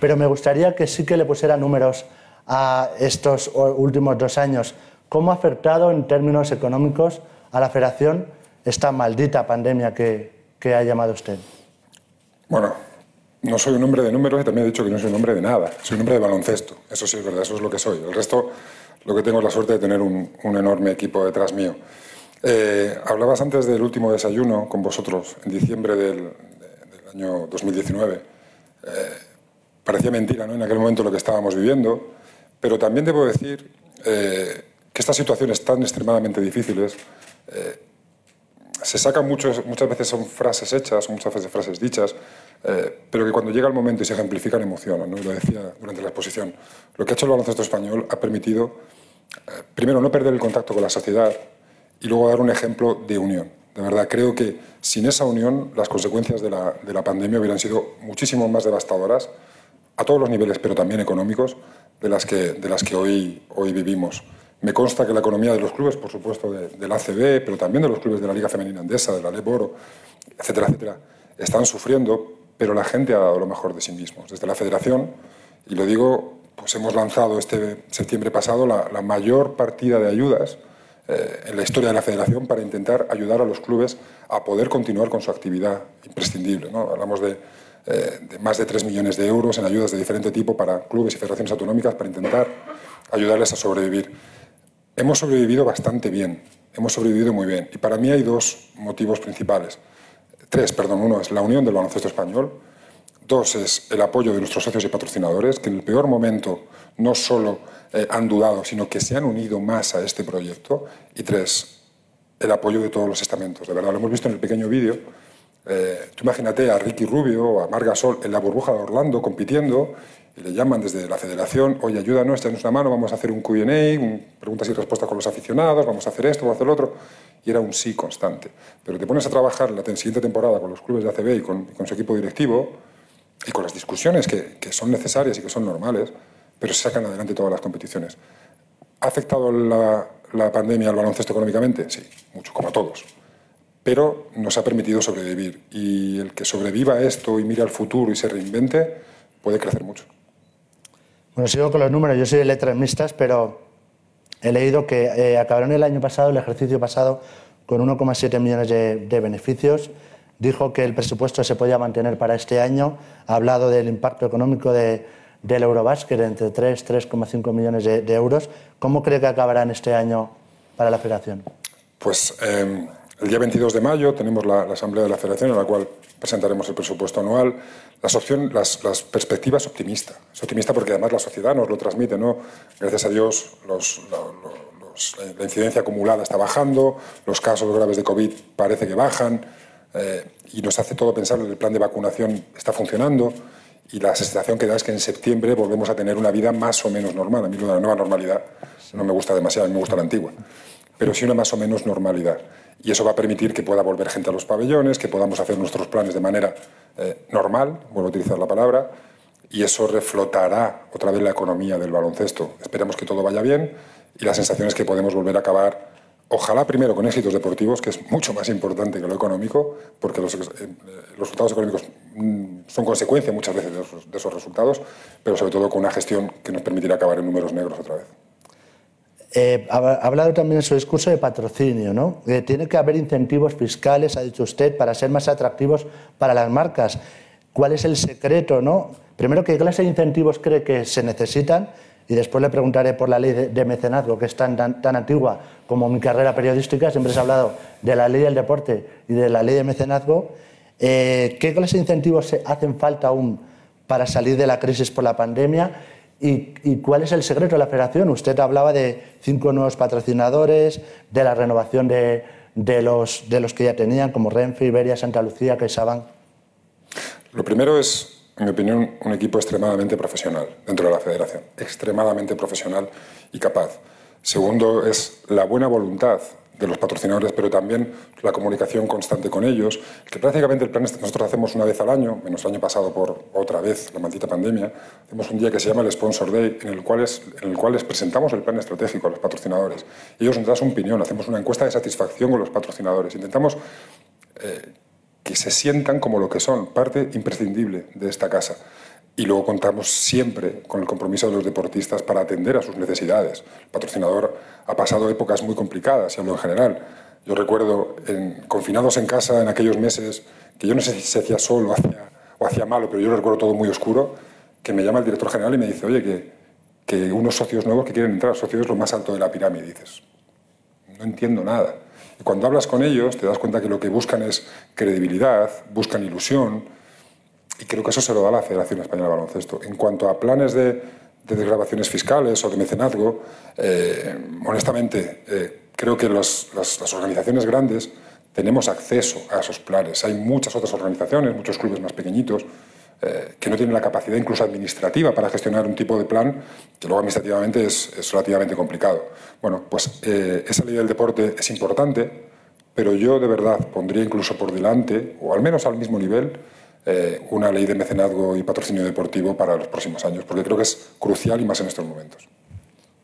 pero me gustaría que sí que le pusiera números a estos últimos dos años. ¿Cómo ha afectado en términos económicos a la federación esta maldita pandemia que, que ha llamado usted? Bueno, no soy un hombre de números y también he dicho que no soy un hombre de nada. Soy un hombre de baloncesto. Eso sí es verdad, eso es lo que soy. El resto, lo que tengo es la suerte de tener un, enorme equipo detrás mío. Eh, hablabas antes del último desayuno con vosotros en diciembre del, año 2019. Eh, parecía mentira ¿no? en aquel momento lo que estábamos viviendo, pero también debo decir eh, que estas situaciones tan extremadamente difíciles se sacan muchos, muchas veces son frases hechas, muchas veces frases dichas, eh, pero que cuando llega el momento y se ejemplifican emocionan. ¿no? Lo decía durante la exposición. Lo que ha hecho el baloncesto español ha permitido, eh, primero, no perder el contacto con la sociedad y luego dar un ejemplo de unión. De verdad, creo que sin esa unión las consecuencias de la, de la pandemia hubieran sido muchísimo más devastadoras a todos los niveles, pero también económicos, de las que, de las que hoy, hoy vivimos. Me consta que la economía de los clubes, por supuesto, de, del ACB, pero también de los clubes de la Liga Femenina Andesa, de la LEP Oro, etcétera, etcétera, están sufriendo, pero la gente ha dado lo mejor de sí mismos. Desde la Federación, y lo digo, pues hemos lanzado este septiembre pasado la, la mayor partida de ayudas eh, en la historia de la Federación para intentar ayudar a los clubes a poder continuar con su actividad imprescindible. ¿no? Hablamos de, eh, de más de 3 millones de euros en ayudas de diferente tipo para clubes y federaciones autonómicas para intentar ayudarles a sobrevivir. Hemos sobrevivido bastante bien, hemos sobrevivido muy bien. Y para mí hay dos motivos principales. Tres, perdón. Uno es la unión del baloncesto español. Dos es el apoyo de nuestros socios y patrocinadores, que en el peor momento no solo eh, han dudado, sino que se han unido más a este proyecto. Y tres, el apoyo de todos los estamentos. De verdad, lo hemos visto en el pequeño vídeo. Eh, tú imagínate a Ricky Rubio a Marga Sol en la burbuja de Orlando compitiendo le llaman desde la federación, oye, ayúdanos, échanos una mano, vamos a hacer un Q&A, un preguntas y respuestas con los aficionados, vamos a hacer esto, vamos a hacer lo otro. Y era un sí constante. Pero te pones a trabajar la siguiente temporada con los clubes de ACB y con, y con su equipo directivo y con las discusiones que, que, son necesarias y que son normales, pero se sacan adelante todas las competiciones. ¿Ha afectado la, la pandemia al baloncesto económicamente? Sí, mucho, como a todos. Pero nos ha permitido sobrevivir. Y el que sobreviva a esto y mire al futuro y se reinvente, puede crecer mucho. Bueno, sigo con los números. Yo soy de letras mixtas, pero he leído que eh, acabaron el año pasado, el ejercicio pasado, con 1,7 millones de, de, beneficios. Dijo que el presupuesto se podía mantener para este año. Ha hablado del impacto económico de, del Eurobasket entre 3 3,5 millones de, de, euros. ¿Cómo cree que acabará en este año para la Federación? Pues eh, el día 22 de mayo tenemos la, la, Asamblea de la Federación en la cual presentaremos el presupuesto anual. Las, opción, las, las perspectivas optimistas. Es optimista porque además la sociedad nos lo transmite. ¿no? Gracias a Dios los, los, la incidencia acumulada está bajando, los casos graves de COVID parece que bajan, eh, y nos hace todo pensar que el plan de vacunación está funcionando y la sensación que da es que en septiembre volvemos a tener una vida más o menos normal. A mí lo de la nueva normalidad no me gusta demasiado, a mí me gusta la antigua, pero sí una más o menos normalidad. Y eso va a permitir que pueda volver gente a los pabellones, que podamos hacer nuestros planes de manera eh, normal, vuelvo a utilizar la palabra, y eso reflotará otra vez la economía del baloncesto. Esperemos que todo vaya bien y la sensación es que podemos volver a acabar, ojalá primero con éxitos deportivos, que es mucho más importante que lo económico, porque los, eh, resultados económicos mm, son consecuencia muchas veces de esos, de esos resultados, pero sobre todo con una gestión que nos permitirá acabar en números negros otra vez. Eh, ha hablado también en su discurso de patrocinio, ¿no? Eh, tiene que haber incentivos fiscales, ha dicho usted, para ser más atractivos para las marcas. ¿Cuál es el secreto, no? Primero, ¿qué clase de incentivos cree que se necesitan? Y después le preguntaré por la ley de, de mecenazgo, que es tan, tan, tan, antigua como mi carrera periodística. Siempre se ha hablado de la ley del deporte y de la ley de mecenazgo. Eh, ¿Qué clase de incentivos hacen falta aún para salir de la crisis por la pandemia? ¿Y, ¿Y, cuál es el secreto de la federación? Usted hablaba de cinco nuevos patrocinadores, de la renovación de, de, los, de los que ya tenían, como Renfe, Iberia, Santa Lucía, CaixaBank. Lo primero es, en mi opinión, un equipo extremadamente profesional dentro de la federación, extremadamente profesional y capaz. Segundo es la buena voluntad de los patrocinadores, pero también la comunicación constante con ellos, que prácticamente el plan nosotros hacemos una vez al año, menos el año pasado por otra vez la maldita pandemia, hacemos un día que se llama el Sponsor Day, en el cual, es, en el cual les presentamos el plan estratégico a los patrocinadores. Ellos nos dan su opinión, hacemos una encuesta de satisfacción con los patrocinadores, intentamos eh, que se sientan como lo que son, parte imprescindible de esta casa. Y luego contamos siempre con el compromiso de los deportistas para atender a sus necesidades. El patrocinador ha pasado épocas muy complicadas, y hablo en general. Yo recuerdo, en, confinados en casa en aquellos meses, que yo no sé si se hacía hacía, o hacía malo, pero yo recuerdo todo muy oscuro, que me llama el director general y me dice, oye, que, unos socios nuevos que quieren entrar, socios lo más alto de la pirámide. Y dices, no entiendo nada. Y cuando hablas con ellos te das cuenta que lo que buscan es credibilidad, buscan ilusión, y creo que eso se lo da la Federación Española de Baloncesto. En cuanto a planes de, de desgrabaciones fiscales o de mecenazgo, eh, honestamente, eh, creo que los, las, las, organizaciones grandes tenemos acceso a esos planes. Hay muchas otras organizaciones, muchos clubes más pequeñitos, eh, que no tienen la capacidad incluso administrativa para gestionar un tipo de plan que luego administrativamente es, es relativamente complicado. Bueno, pues eh, esa ley del deporte es importante, pero yo de verdad pondría incluso por delante, o al menos al mismo nivel, eh, una ley de mecenazgo y patrocinio deportivo para los próximos años, porque creo que es crucial y más en estos momentos.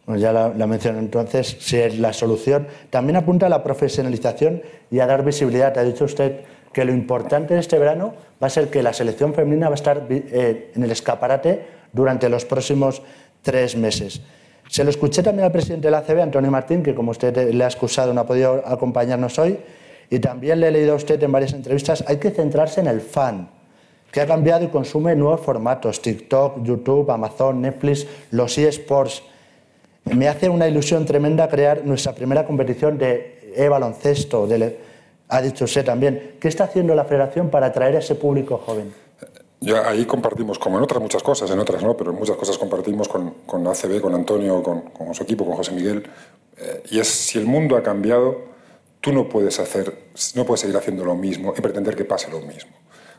Bueno, ya la, mencioné entonces, si es la solución. También apunta a la profesionalización y a dar visibilidad. Ha dicho usted que lo importante de este verano va a ser que la selección femenina va a estar eh, en el escaparate durante los próximos tres meses. Se lo escuché también al presidente de la ACB, Antonio Martín, que como usted le ha excusado no ha podido acompañarnos hoy, y también le he leído a usted en varias entrevistas, hay que centrarse en el fan, que ha cambiado y consume nuevos formatos, TikTok, YouTube, Amazon, Netflix, los eSports. Me hace una ilusión tremenda crear nuestra primera competición de e-baloncesto, ha dicho usted también. ¿Qué está haciendo la federación para atraer a ese público joven? Ya ahí compartimos, como en otras muchas cosas, en otras no, pero en muchas cosas compartimos con, con ACB, con Antonio, con, con, su equipo, con José Miguel. Eh, y es si el mundo ha cambiado, tú no puedes hacer, no puedes seguir haciendo lo mismo y pretender que pase lo mismo.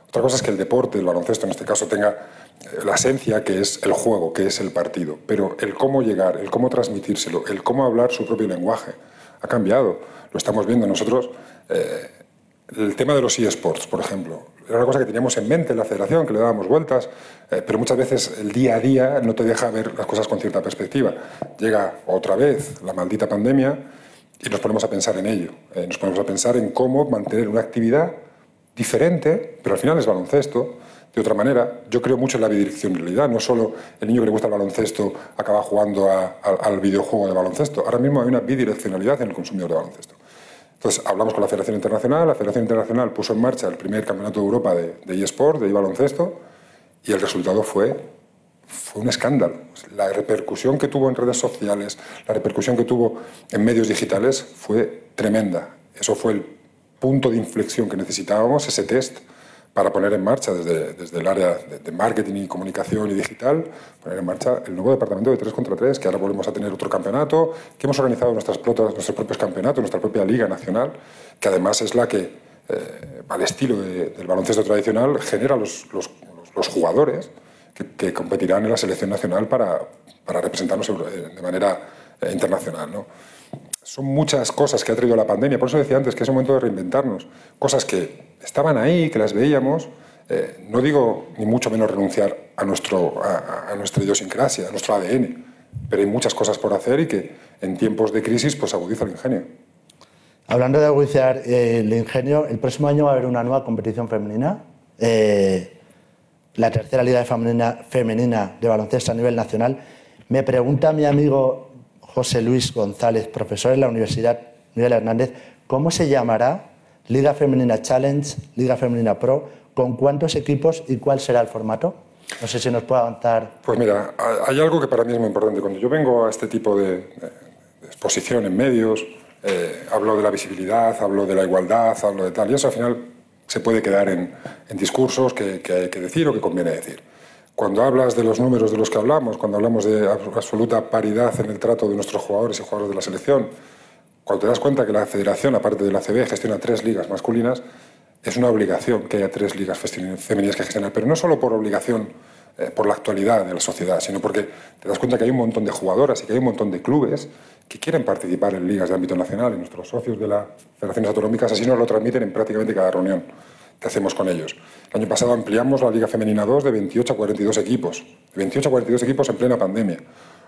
Otra cosa es que el deporte, el baloncesto en este caso, tenga eh, la esencia que es el juego, que es el partido. Pero el cómo llegar, el cómo transmitírselo, el cómo hablar su propio lenguaje, ha cambiado. Lo estamos viendo nosotros. Eh, el tema de los eSports, por ejemplo, era una cosa que teníamos en mente en la federación, que le dábamos vueltas, eh, pero muchas veces el día a día no te deja ver las cosas con cierta perspectiva. Llega otra vez la maldita pandemia y nos ponemos a pensar en ello. Eh, nos ponemos a pensar en cómo mantener una actividad diferente, pero al final es baloncesto. De otra manera, yo creo mucho en la bidireccionalidad. No solo el niño que le gusta el baloncesto acaba jugando a, a, al videojuego de baloncesto. Ahora mismo hay una bidireccionalidad en el consumidor de baloncesto. Entonces, hablamos con la Federación Internacional, la Federación Internacional puso en marcha el primer campeonato de Europa de, de eSport, de baloncesto, y el resultado fue, fue un escándalo. La repercusión que tuvo en redes sociales, la repercusión que tuvo en medios digitales fue tremenda. Eso fue el punto de inflexión que necesitábamos, ese test, para poner en marcha desde, desde el área de, de, marketing y comunicación y digital, poner en marcha el nuevo departamento de 3 contra 3, que ahora volvemos a tener otro campeonato, que hemos organizado nuestras nuestros propios campeonatos, nuestra propia liga nacional, que además es la que eh, al estilo del baloncesto tradicional, genera los, los, los jugadores que, competirán en la selección nacional para, para representarnos de manera internacional. ¿no? Son muchas cosas que ha traído la pandemia, por eso decía antes que es momento de reinventarnos. Cosas que estaban ahí, que las veíamos. Eh, no digo ni mucho menos renunciar a, nuestro, a, nuestra idiosincrasia, a nuestro ADN, pero hay muchas cosas por hacer y que en tiempos de crisis pues agudiza el ingenio. Hablando de agudizar eh, el ingenio, el próximo año va a haber una nueva competición femenina, la tercera liga femenina, femenina de baloncesto a nivel nacional. Me pregunta mi amigo José Luis González, profesor en la Universidad Miguel Hernández, ¿cómo se llamará Liga Femenina Challenge, Liga Femenina Pro? ¿Con cuántos equipos y cuál será el formato? No sé si nos puede avanzar. Pues mira, hay algo que para mí es muy importante. Cuando yo vengo a este tipo de, exposición en medios, eh, hablo de la visibilidad, hablo de la igualdad, hablo de tal, y eso al final se puede quedar en, discursos que, que hay que decir o que conviene decir. Cuando hablas de los números de los que hablamos, cuando hablamos de absoluta paridad en el trato de nuestros jugadores y jugadores de la selección, cuando te das cuenta que la federación, aparte de la CB, gestiona tres ligas masculinas, es una obligación que haya tres ligas femeninas que gestionar, pero no solo por obligación, eh, por la actualidad de la sociedad, sino porque te das cuenta que hay un montón de jugadoras y que hay un montón de clubes que quieren participar en ligas de ámbito nacional y nuestros socios de las federaciones autonómicas así nos lo transmiten en prácticamente cada reunión que hacemos con ellos. El año pasado ampliamos la Liga Femenina 2 de 28 a 42 equipos, de 28 a 42 equipos en plena pandemia.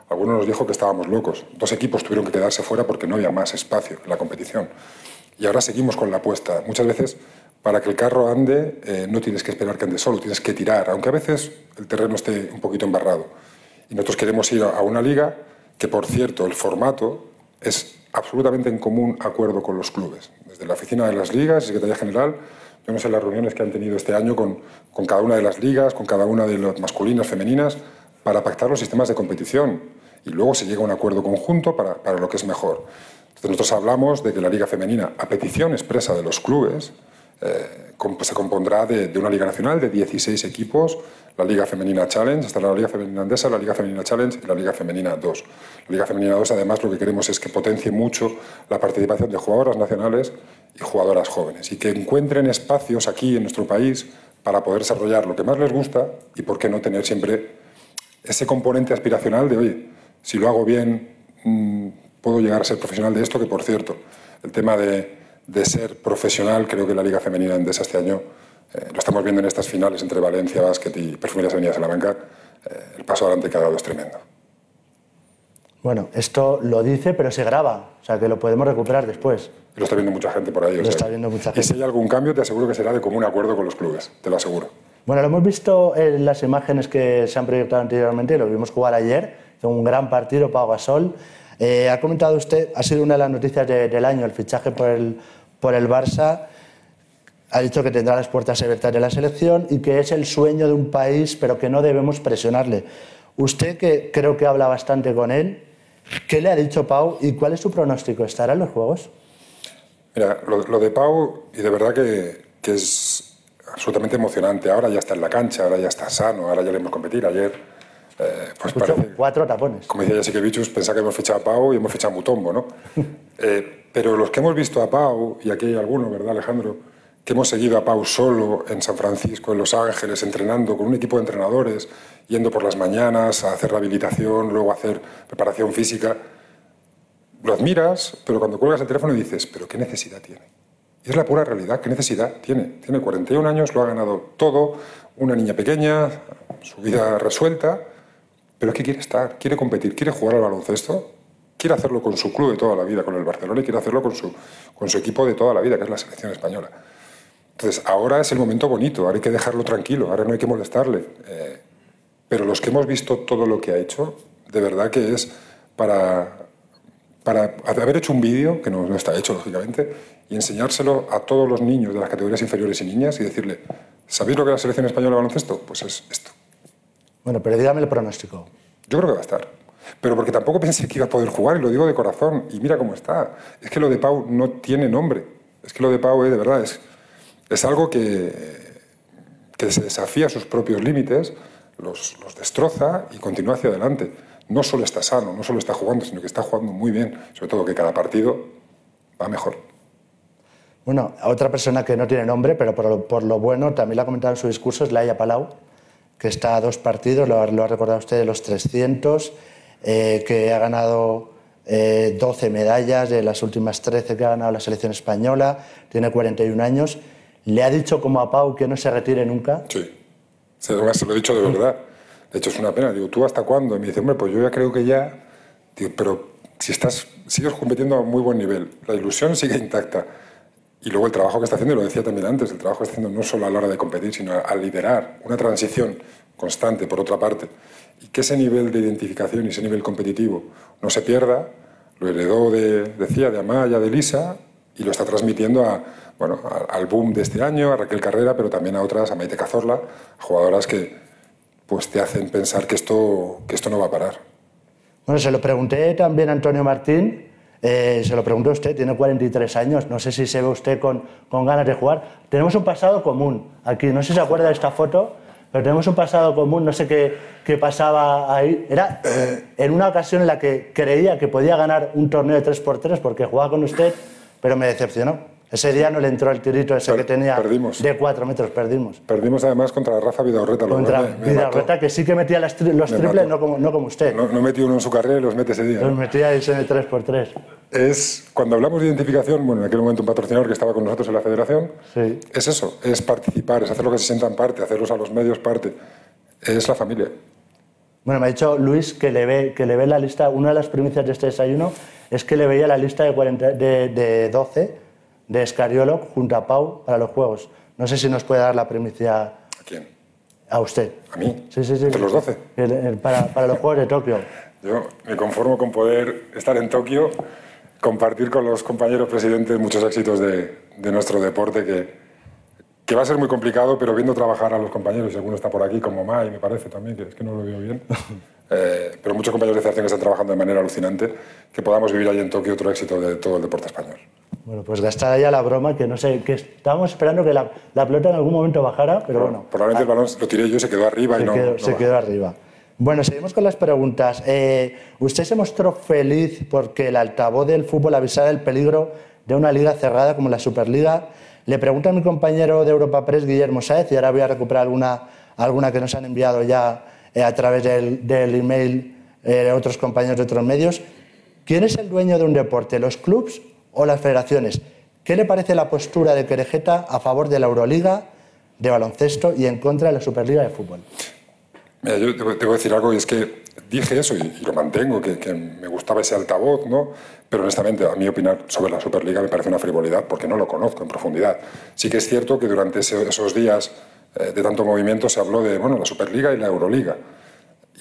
Algunos nos dijo que estábamos locos. Dos equipos tuvieron que quedarse fuera porque no había más espacio en la competición. Y ahora seguimos con la apuesta. Muchas veces, para que el carro ande, eh, no tienes que esperar que ande solo, tienes que tirar, aunque a veces el terreno esté un poquito embarrado. Y nosotros queremos ir a una liga que, por cierto, el formato es absolutamente en común acuerdo con los clubes. Desde la oficina de las ligas, Secretaría General, no sé las reuniones que han tenido este año con, con cada una de las ligas, con cada una de las masculinas, femeninas, para pactar los sistemas de competición. Y luego se llega a un acuerdo conjunto para, para lo que es mejor. Entonces nosotros hablamos de que la liga femenina, a petición expresa de los clubes, eh, se compondrá de, de, una liga nacional de 16 equipos, la Liga Femenina Challenge, hasta la Liga Femenina Andesa, la Liga Femenina Challenge y la Liga Femenina 2. La Liga Femenina 2, además, lo que queremos es que potencie mucho la participación de jugadoras nacionales y jugadoras jóvenes y que encuentren espacios aquí en nuestro país para poder desarrollar lo que más les gusta y por qué no tener siempre ese componente aspiracional de, oye, si lo hago bien, mm, puedo llegar a ser profesional de esto, que por cierto, el tema de, de ser profesional, creo que la Liga Femenina Endesa este año, eh, lo estamos viendo en estas finales entre Valencia, Básquet y Perfumerías Avenida Salamanca, eh, el paso adelante que ha dado es tremendo. Bueno, esto lo dice, pero se graba, o sea que lo podemos recuperar después. Lo está viendo mucha gente por ahí. Lo está viendo mucha gente. Y si hay algún cambio, te aseguro que será de común acuerdo con los clubes, te lo aseguro. Bueno, lo hemos visto en las imágenes que se han proyectado anteriormente, lo vimos jugar ayer, fue un gran partido, Pau Gasol. Eh, ha comentado usted, ha sido una de las noticias del año, el fichaje por el, por el Barça. Ha dicho que tendrá las puertas abiertas de la selección y que es el sueño de un país, pero que no debemos presionarle. Usted, que creo que habla bastante con él, ¿Qué le ha dicho Pau y cuál es su pronóstico? ¿Estará en los Juegos? Mira, lo, de Pau, y de verdad que, es absolutamente emocionante. Ahora ya está en la cancha, ahora ya está sano, ahora ya le hemos competir. Ayer, eh, pues parece, cuatro tapones. Como decía Jessica Bichus, pensaba que hemos fichado a Pau y hemos fichado a Mutombo, ¿no? Eh, pero los que hemos visto a Pau, y aquí hay algunos, ¿verdad, Alejandro? Que hemos seguido a Pau solo en San Francisco, en Los Ángeles, entrenando con un equipo de entrenadores yendo por las mañanas a hacer rehabilitación, luego a hacer preparación física. Lo admiras, pero cuando cuelgas el teléfono dices, pero ¿qué necesidad tiene? Y es la pura realidad, ¿qué necesidad tiene? Tiene 41 años, lo ha ganado todo, una niña pequeña, su vida resuelta, pero ¿qué quiere estar? ¿Quiere competir? ¿Quiere jugar al baloncesto? Quiere hacerlo con su club de toda la vida, con el Barcelona, y quiere hacerlo con su, con su equipo de toda la vida, que es la selección española. Entonces, ahora es el momento bonito, ahora hay que dejarlo tranquilo, ahora no hay que molestarle. Eh, pero los que hemos visto todo lo que ha hecho, de verdad que es para, para haber hecho un vídeo, que no, no está hecho lógicamente, y enseñárselo a todos los niños de las categorías inferiores y niñas y decirle, ¿sabéis lo que es la selección española de baloncesto? Pues es esto. Bueno, pero dígame el pronóstico. Yo creo que va a estar. Pero porque tampoco pensé que iba a poder jugar, y lo digo de corazón, y mira cómo está. Es que lo de Pau no tiene nombre. Es que lo de Pau, eh, de verdad, es, es algo que, que se desafía a sus propios límites, los, destroza y continúa hacia adelante. No solo está sano, no solo está jugando, sino que está jugando muy bien. Sobre todo que cada partido va mejor. Bueno, otra persona que no tiene nombre, pero por lo, por lo bueno, también lo ha comentado en su discurso, es Laia Palau, que está a dos partidos, lo, lo ha recordado usted, de los 300, eh, que ha ganado eh, 12 medallas de las últimas 13 que ha ganado la selección española, tiene 41 años. ¿Le ha dicho como a Pau que no se retire nunca? Sí, se lo, he dicho de verdad. De hecho, es una pena. Digo, ¿tú hasta cuándo? Y me dice, hombre, pues yo ya creo que ya. Digo, pero si estás, sigues compitiendo a muy buen nivel, la ilusión sigue intacta. Y luego el trabajo que está haciendo, y lo decía también antes, el trabajo que está haciendo no solo a la hora de competir, sino a liderar una transición constante, por otra parte, y que ese nivel de identificación y ese nivel competitivo no se pierda, lo heredó, de, decía, de Amaya, de Lisa, y lo está transmitiendo a, bueno, al boom de este año, a Raquel Carrera, pero también a otras, a Maite Cazorla, jugadoras que pues, te hacen pensar que esto, que esto no va a parar. Bueno, se lo pregunté también a Antonio Martín, eh, se lo pregunté a usted, tiene 43 años, no sé si se ve usted con, con ganas de jugar. Tenemos un pasado común aquí, no sé si se acuerda de esta foto, pero tenemos un pasado común, no sé qué, qué pasaba ahí. Era eh, en una ocasión en la que creía que podía ganar un torneo de 3x3 porque jugaba con usted, pero me decepcionó. Ese día no le entró el tirito ese que tenía de 4 metros, perdimos. Perdimos además contra Rafa Vidaurreta. Contra me- mató. Vidal que sí que metía las tri- los Me triples, no como, no como usted. No, no metí uno en su carrera y los mete ese día. Los metía ese de 3x3. Es, cuando hablamos de identificación, bueno, en aquel momento un patrocinador que estaba con nosotros en la federación, es eso, es participar, es hacer lo que se sientan parte, hacerlos a los medios parte. Es la familia. Bueno, me ha dicho Luis que le ve, que le ve la lista, una de las primicias de este desayuno es que le veía la lista de, 40 de, de 12 de Scariolo junto a Pau para los Juegos. No sé si nos puede dar la primicia. ¿A quién? A usted. ¿A mí? Sí, sí, sí. ¿Entre los 12? El- el- para, para los Juegos de Tokio. Yo me conformo con poder estar en Tokio, compartir con los compañeros presidentes muchos éxitos de, de nuestro deporte, que, que va a ser muy complicado, pero viendo trabajar a los compañeros, y alguno está por aquí, como Mai, me parece también, que es que no lo veo bien, eh, pero muchos compañeros de federación que están trabajando de manera alucinante, que podamos vivir ahí en Tokio otro éxito de todo el deporte español. Bueno, pues gastada ya la broma, que no sé, que estábamos esperando que la, la pelota en algún momento bajara, pero bueno, Probablemente el balón lo tiré yo y se quedó arriba y se, no, quedó, no se quedó arriba. Bueno, seguimos con las preguntas. Eh, ¿Usted se mostró feliz porque el altavoz del fútbol avisara del peligro de una liga cerrada como la Superliga? Le pregunta a mi compañero de Europa Press, Guillermo Sáez, y ahora voy a recuperar alguna, alguna que nos han enviado ya eh, a través del, email eh, otros compañeros de otros medios. ¿Quién es el dueño de un deporte, los clubs o las federaciones? ¿Qué le parece la postura de Querejeta a favor de la Euroliga, de baloncesto y en contra de la Superliga de fútbol? Mira, yo te decir algo y es que dije eso y, lo mantengo, que, me gustaba ese altavoz, ¿no? Pero honestamente, a mí opinar sobre la Superliga me parece una frivolidad porque no lo conozco en profundidad. Sí que es cierto que durante esos días de tanto movimiento se habló de, bueno, la Superliga y la Euroliga.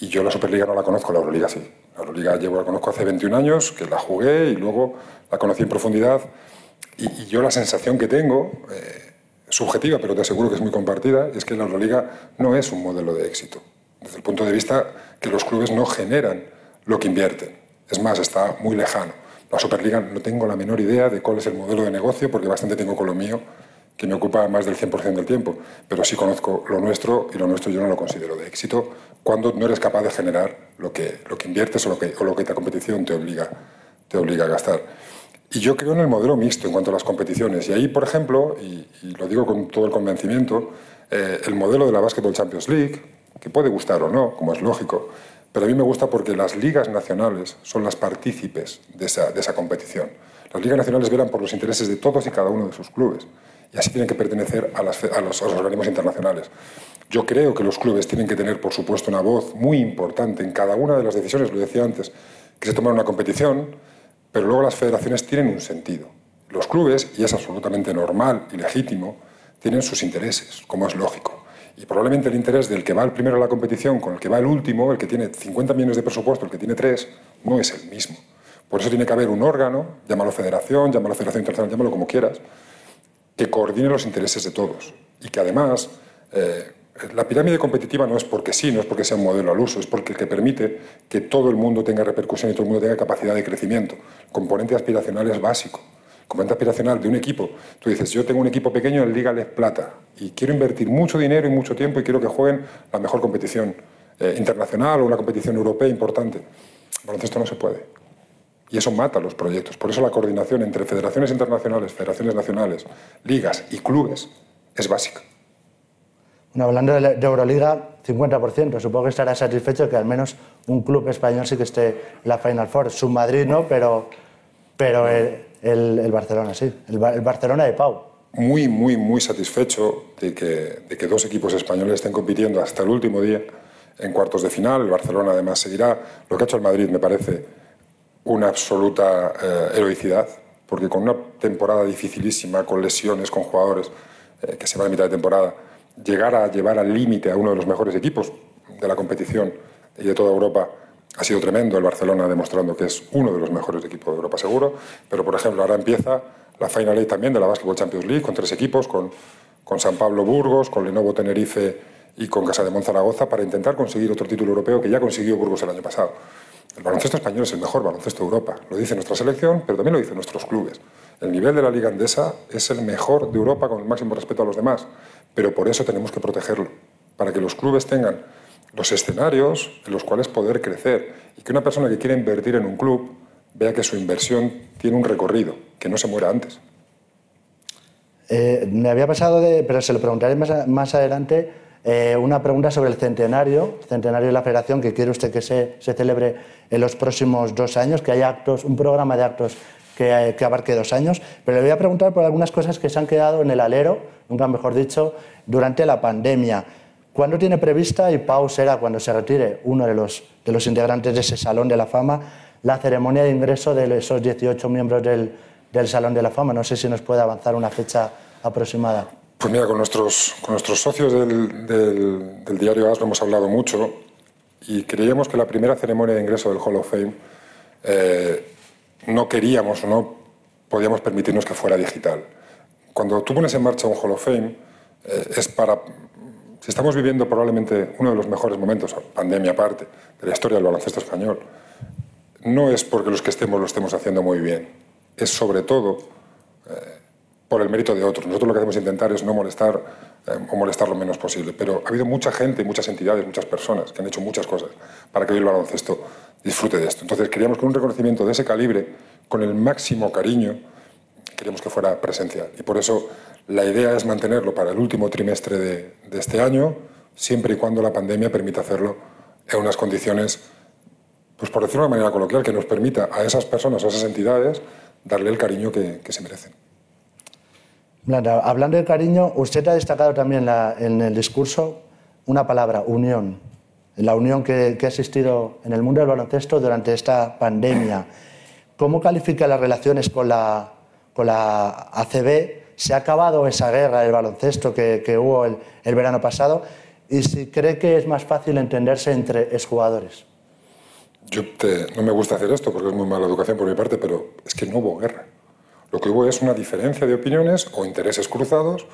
Y yo la Superliga no la conozco, la Euroliga sí. La Euroliga llevo, la conozco hace 21 años, que la jugué y luego la conocí en profundidad. Y, y yo la sensación que tengo, eh, subjetiva, pero te aseguro que es muy compartida, es que la Euroliga no es un modelo de éxito. Desde el punto de vista que los clubes no generan lo que invierten. Es más, está muy lejano. La Superliga no tengo la menor idea de cuál es el modelo de negocio, porque bastante tengo con lo mío, que me ocupa más del 100% del tiempo. Pero sí conozco lo nuestro y lo nuestro yo no lo considero de éxito cuando no eres capaz de generar lo que, lo que inviertes o lo que, o lo que la competición te obliga, te obliga a gastar. Y yo creo en el modelo mixto en cuanto a las competiciones. Y ahí, por ejemplo, y, y lo digo con todo el convencimiento, eh, el modelo de la Basketball Champions League, que puede gustar o no, como es lógico, pero a mí me gusta porque las ligas nacionales son las partícipes de esa, de esa competición. Las ligas nacionales velan por los intereses de todos y cada uno de sus clubes y así tienen que pertenecer a, los, organismos internacionales. Yo creo que los clubes tienen que tener, por supuesto, una voz muy importante en cada una de las decisiones, lo decía antes, que se toman en una competición, pero luego las federaciones tienen un sentido. Los clubes, y es absolutamente normal y legítimo, tienen sus intereses, como es lógico. Y probablemente el interés del que va el primero a la competición con el que va el último, el que tiene 50 millones de presupuesto, el que tiene 3, no es el mismo. Por eso tiene que haber un órgano, llámalo federación, llámalo federación internacional, llámalo como quieras, que coordine los intereses de todos. Y que además, eh, la pirámide competitiva no es porque sí, no es porque sea un modelo al uso, es porque que permite que todo el mundo tenga repercusión y todo el mundo tenga capacidad de crecimiento. El componente aspiracional es básico. El componente aspiracional de un equipo, tú dices, yo tengo un equipo pequeño en Liga Les Plata y quiero invertir mucho dinero y mucho tiempo y quiero que jueguen la mejor competición eh, internacional o una competición europea importante. Baloncesto no se puede. Y eso mata los proyectos. Por eso la coordinación entre federaciones internacionales, federaciones nacionales, ligas y clubes es básica. Bueno, hablando de Euroliga, 50%. Supongo que estará satisfecho que al menos un club español sí que esté en la Final Four. Su Madrid no, pero, pero el, el, Barcelona sí. El, el, Barcelona de Pau. Muy, muy, muy satisfecho de que, de que dos equipos españoles estén compitiendo hasta el último día en cuartos de final. El Barcelona además seguirá. Lo que ha hecho el Madrid me parece una absoluta eh, heroicidad, porque con una temporada dificilísima, con lesiones, con jugadores eh, que se van a mitad de temporada, llegar a llevar al límite a uno de los mejores equipos de la competición y de toda Europa ha sido tremendo. El Barcelona demostrando que es uno de los mejores equipos de Europa seguro, pero por ejemplo ahora empieza la Final Eight también de la Basketball Champions League con tres equipos, con, con San Pablo Burgos, con Lenovo Tenerife y con Casa de Monzaragoza para intentar conseguir otro título europeo que ya consiguió Burgos el año pasado. El baloncesto español es el mejor baloncesto de Europa, lo dice nuestra selección, pero también lo dicen nuestros clubes. El nivel de la Liga Andesa es el mejor de Europa con el máximo respeto a los demás, pero por eso tenemos que protegerlo, para que los clubes tengan los escenarios en los cuales poder crecer y que una persona que quiere invertir en un club vea que su inversión tiene un recorrido, que no se muera antes. Eh, me había pasado de, pero se lo preguntaré más, más adelante, eh, una pregunta sobre el centenario, centenario de la Federación, que quiere usted que se, celebre en los próximos dos años, que haya un programa de actos que, que, abarque dos años. Pero le voy a preguntar por algunas cosas que se han quedado en el alero, nunca mejor dicho, durante la pandemia. ¿Cuándo tiene prevista, y Pau será cuando se retire uno de los, integrantes de ese Salón de la Fama, la ceremonia de ingreso de esos 18 miembros del Salón de la Fama? No sé si nos puede avanzar una fecha aproximada. Pues mira, con nuestros, con nuestros socios del, del, diario AS lo hemos hablado mucho y creíamos que la primera ceremonia de ingreso del Hall of Fame eh, no queríamos o no podíamos permitirnos que fuera digital. Cuando tú pones en marcha un Hall of Fame eh, es para... Si estamos viviendo probablemente uno de los mejores momentos, pandemia aparte, de la historia del baloncesto español, no es porque los que estemos lo estemos haciendo muy bien, es sobre todo... Eh, por el mérito de otros. Nosotros lo que hacemos es intentar es no molestar eh, o molestar lo menos posible. Pero ha habido mucha gente, muchas entidades, muchas personas que han hecho muchas cosas para que hoy el baloncesto disfrute de esto. Entonces queríamos que un reconocimiento de ese calibre, con el máximo cariño, queríamos que fuera presencial. Y por eso la idea es mantenerlo para el último trimestre de, de este año, siempre y cuando la pandemia permita hacerlo en unas condiciones, pues por decirlo de manera coloquial, que nos permita a esas personas, a esas entidades, darle el cariño que, que se merecen. Hablando de cariño, usted ha destacado también en el discurso una palabra, unión. La unión que, ha existido en el mundo del baloncesto durante esta pandemia. ¿Cómo califica las relaciones con la, con la ACB? ¿Se ha acabado esa guerra del baloncesto que, que hubo el, el, verano pasado? ¿Y si cree que es más fácil entenderse entre exjugadores? Yo te, no me gusta hacer esto porque es muy mala educación por mi parte, pero es que no hubo guerra. Lo que hubo es una diferencia de opiniones o intereses cruzados,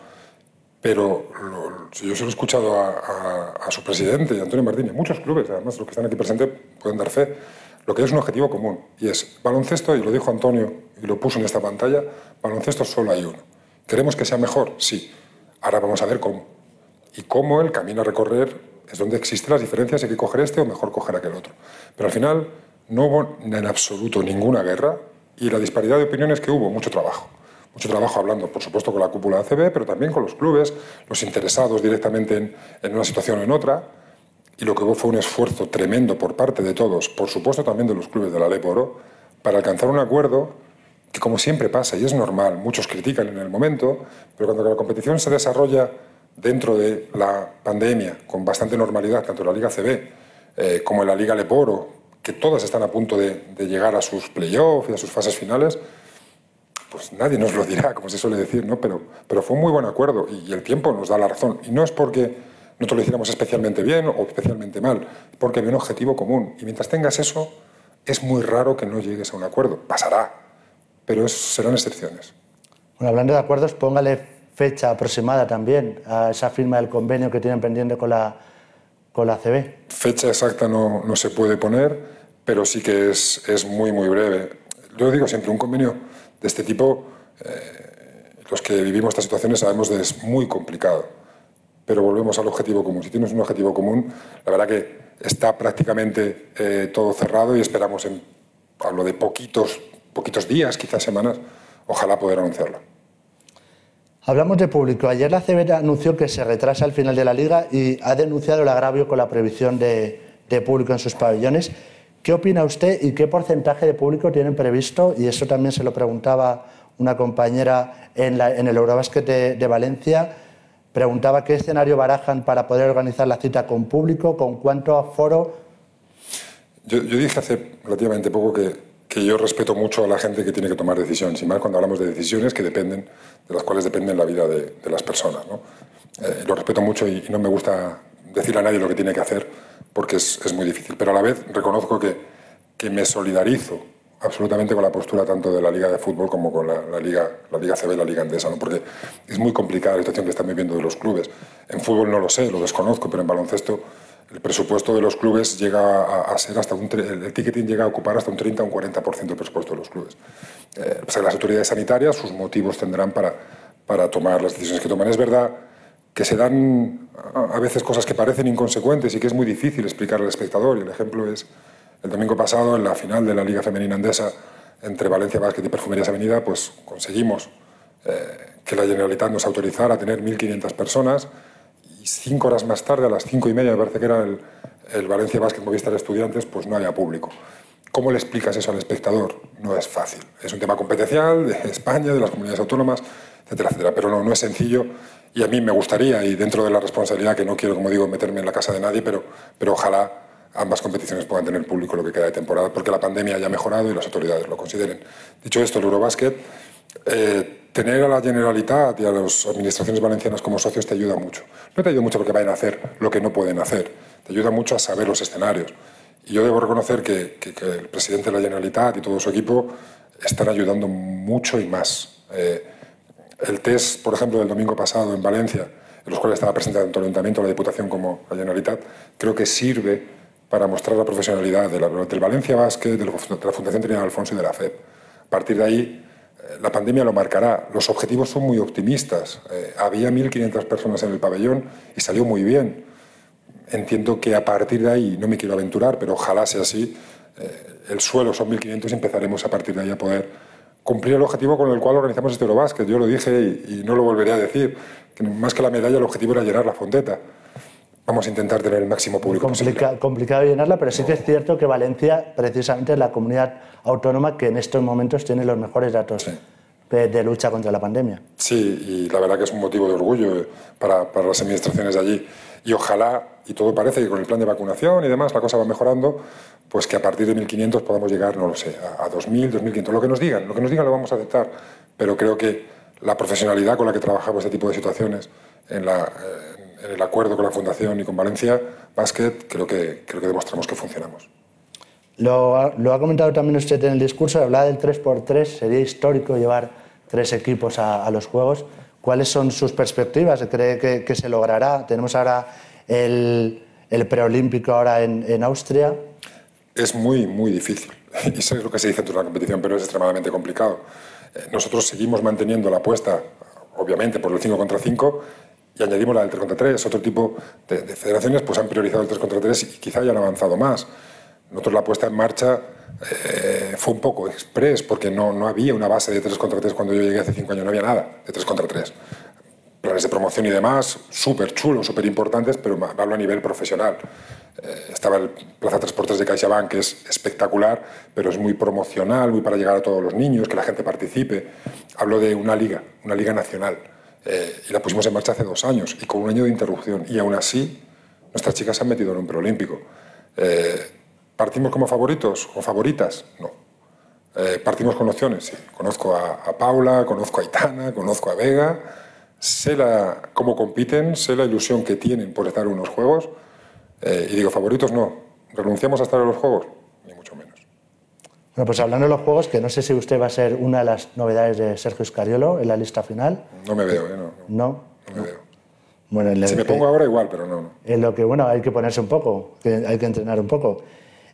pero lo, yo se lo he escuchado a, a, a, su presidente, Antonio Martínez, muchos clubes, además los que están aquí presentes pueden dar fe, lo que es un objetivo común, y es baloncesto, y lo dijo Antonio y lo puso en esta pantalla, baloncesto solo hay uno. ¿Queremos que sea mejor? Sí. Ahora vamos a ver cómo. Y cómo el camino a recorrer es donde existen las diferencias, hay que coger este o mejor coger aquel otro. Pero al final no hubo en absoluto ninguna guerra, y la disparidad de opiniones que hubo, mucho trabajo. Mucho trabajo hablando, por supuesto, con la cúpula ACB, pero también con los clubes, los interesados directamente en, en una situación o en otra. Y lo que hubo fue un esfuerzo tremendo por parte de todos, por supuesto también de los clubes de la Leporo, para alcanzar un acuerdo que, como siempre pasa, y es normal, muchos critican en el momento, pero cuando la competición se desarrolla dentro de la pandemia con bastante normalidad, tanto en la Liga CB eh, como en la Liga Leporo, que todas están a punto de, llegar a sus playoffs y a sus fases finales, pues nadie nos lo dirá, como se suele decir, ¿no? Pero, pero fue un muy buen acuerdo y, el tiempo nos da la razón. Y no es porque nosotros lo hiciéramos especialmente bien o especialmente mal, porque había un objetivo común. Y mientras tengas eso, es muy raro que no llegues a un acuerdo. Pasará, pero es, serán excepciones. Bueno, hablando de acuerdos, póngale fecha aproximada también a esa firma del convenio que tienen pendiente con la, con la CB. Fecha exacta no, no se puede poner pero sí que es, es muy, muy breve. Yo digo siempre, un convenio de este tipo, eh, los que vivimos estas situaciones sabemos que es muy complicado, pero volvemos al objetivo común. Si tienes un objetivo común, la verdad que está prácticamente eh, todo cerrado y esperamos en hablo de poquitos, poquitos días, quizás semanas, ojalá poder anunciarlo. Hablamos de público. Ayer la CB anunció que se retrasa el final de la liga y ha denunciado el agravio con la prohibición de, público en sus pabellones. ¿Qué opina usted y qué porcentaje de público tienen previsto? Y eso también se lo preguntaba una compañera en, el Eurobasket de, Valencia. Preguntaba qué escenario barajan para poder organizar la cita con público, con cuánto aforo. Yo dije hace relativamente poco que, que, yo respeto mucho a la gente que tiene que tomar decisiones, y más cuando hablamos de decisiones que dependen, de las cuales dependen la vida de, de las personas. ¿no? Eh, lo respeto mucho y, y no me gusta decirle a nadie lo que tiene que hacer porque es, es, muy difícil. Pero a la vez reconozco que, que, me solidarizo absolutamente con la postura tanto de la Liga de Fútbol como con la, la Liga, la Liga CB y la Liga Endesa, ¿no? porque es muy complicada la situación que están viviendo de los clubes. En fútbol no lo sé, lo desconozco, pero en baloncesto el presupuesto de los clubes llega a, a ser hasta un... El ticketing llega a ocupar hasta un 30 o un 40% del presupuesto de los clubes. Eh, sea, las autoridades sanitarias sus motivos tendrán para, para tomar las decisiones que toman. Es verdad que se dan a veces cosas que parecen inconsecuentes y que es muy difícil explicar al espectador. Y el ejemplo es el domingo pasado, en la final de la Liga Femenina Andesa entre Valencia Básquet y Perfumerías Avenida, pues conseguimos eh, que la Generalitat nos autorizara a tener 1.500 personas y cinco horas más tarde, a las cinco y media, me parece que era el, el Valencia Básquet Movistar Estudiantes, pues no había público. ¿Cómo le explicas eso al espectador? No es fácil. Es un tema competencial de España, de las comunidades autónomas, etcétera, etcétera. Pero no, no es sencillo y a mí me gustaría, y dentro de la responsabilidad, que no quiero, como digo, meterme en la casa de nadie, pero, pero ojalá ambas competiciones puedan tener público lo que queda de temporada, porque la pandemia haya mejorado y las autoridades lo consideren. Dicho esto, el Eurobasket, eh, tener a la Generalitat y a las administraciones valencianas como socios te ayuda mucho. No te ayuda mucho porque vayan a hacer lo que no pueden hacer, te ayuda mucho a saber los escenarios. Y yo debo reconocer que, que, que el presidente de la Generalitat y todo su equipo están ayudando mucho y más. Eh, el test, por ejemplo, del domingo pasado en Valencia, en los cuales estaba presente tanto el Ayuntamiento, la Diputación como la Generalitat, creo que sirve para mostrar la profesionalidad de la, del Valencia Basket, de la Fundación Trinidad Alfonso y de la FED. A partir de ahí, eh, la pandemia lo marcará. Los objetivos son muy optimistas. Eh, había 1.500 personas en el pabellón y salió muy bien. Entiendo que a partir de ahí, no me quiero aventurar, pero ojalá sea así, eh, el suelo son 1.500 y empezaremos a partir de ahí a poder cumplir el objetivo con el cual organizamos este Eurobasket. Yo lo dije y, y, no lo volveré a decir, que más que la medalla el objetivo era llenar la fonteta. Vamos a intentar tener el máximo público Complica, posible. Complicado llenarla, pero sí que es cierto que Valencia precisamente es la comunidad autónoma que en estos momentos tiene los mejores datos. Sí. De, de, lucha contra la pandemia. Sí, y la verdad que es un motivo de orgullo para, para las administraciones de allí. Y ojalá, y todo parece que con el plan de vacunación y demás la cosa va mejorando, pues que a partir de 1.500 podamos llegar, no lo sé, a, a 2.000, 2.500, lo que nos digan, lo que nos digan lo vamos a aceptar, pero creo que la profesionalidad con la que trabajamos este tipo de situaciones, en, la, en el acuerdo con la Fundación y con Valencia Basket, creo que, creo que demostramos que funcionamos. Lo ha, lo ha, comentado también usted en el discurso, hablaba del 3x3, sería histórico llevar tres equipos a, a los Juegos. ¿Cuáles son sus perspectivas? ¿Cree que, que se logrará? Tenemos ahora el, el preolímpico ahora en, en Austria es muy, muy difícil. Y eso es lo que se dice en toda la competición, pero es extremadamente complicado. Eh, nosotros seguimos manteniendo la apuesta, obviamente, por el 5 contra 5 y añadimos la del 3 contra 3. Otro tipo de, de federaciones pues, han priorizado el 3 contra 3 y quizá hayan avanzado más. Nosotros la puesta en marcha eh, fue un poco express porque no, no había una base de 3 contra 3 cuando yo llegué hace 5 años, no había nada de 3 contra 3 planes de promoción y demás, súper chulos, súper importantes, pero hablo a nivel profesional. Eh, estaba el Plaza Transportes de CaixaBank, que es espectacular, pero es muy promocional, muy para llegar a todos los niños, que la gente participe. Hablo de una liga, una liga nacional, eh, y la pusimos en marcha hace dos años, y con un año de interrupción, y aún así nuestras chicas se han metido en un preolímpico. Eh, ¿Partimos como favoritos o favoritas? No. Eh, ¿Partimos con opciones? Sí. Conozco a, a Paula, conozco a Itana, conozco a Vega, sé la, cómo compiten, sé la ilusión que tienen por estar en unos juegos eh, y digo, favoritos no, renunciamos a estar en los juegos. Bueno, pues hablando de los juegos, que no sé si usted va a ser una de las novedades de Sergio Escariolo en la lista final. No me veo, ¿eh? No. No, no me veo. Bueno, en si me pongo ahora igual, pero no, no. En lo que, bueno, hay que ponerse un poco, que hay que entrenar un poco.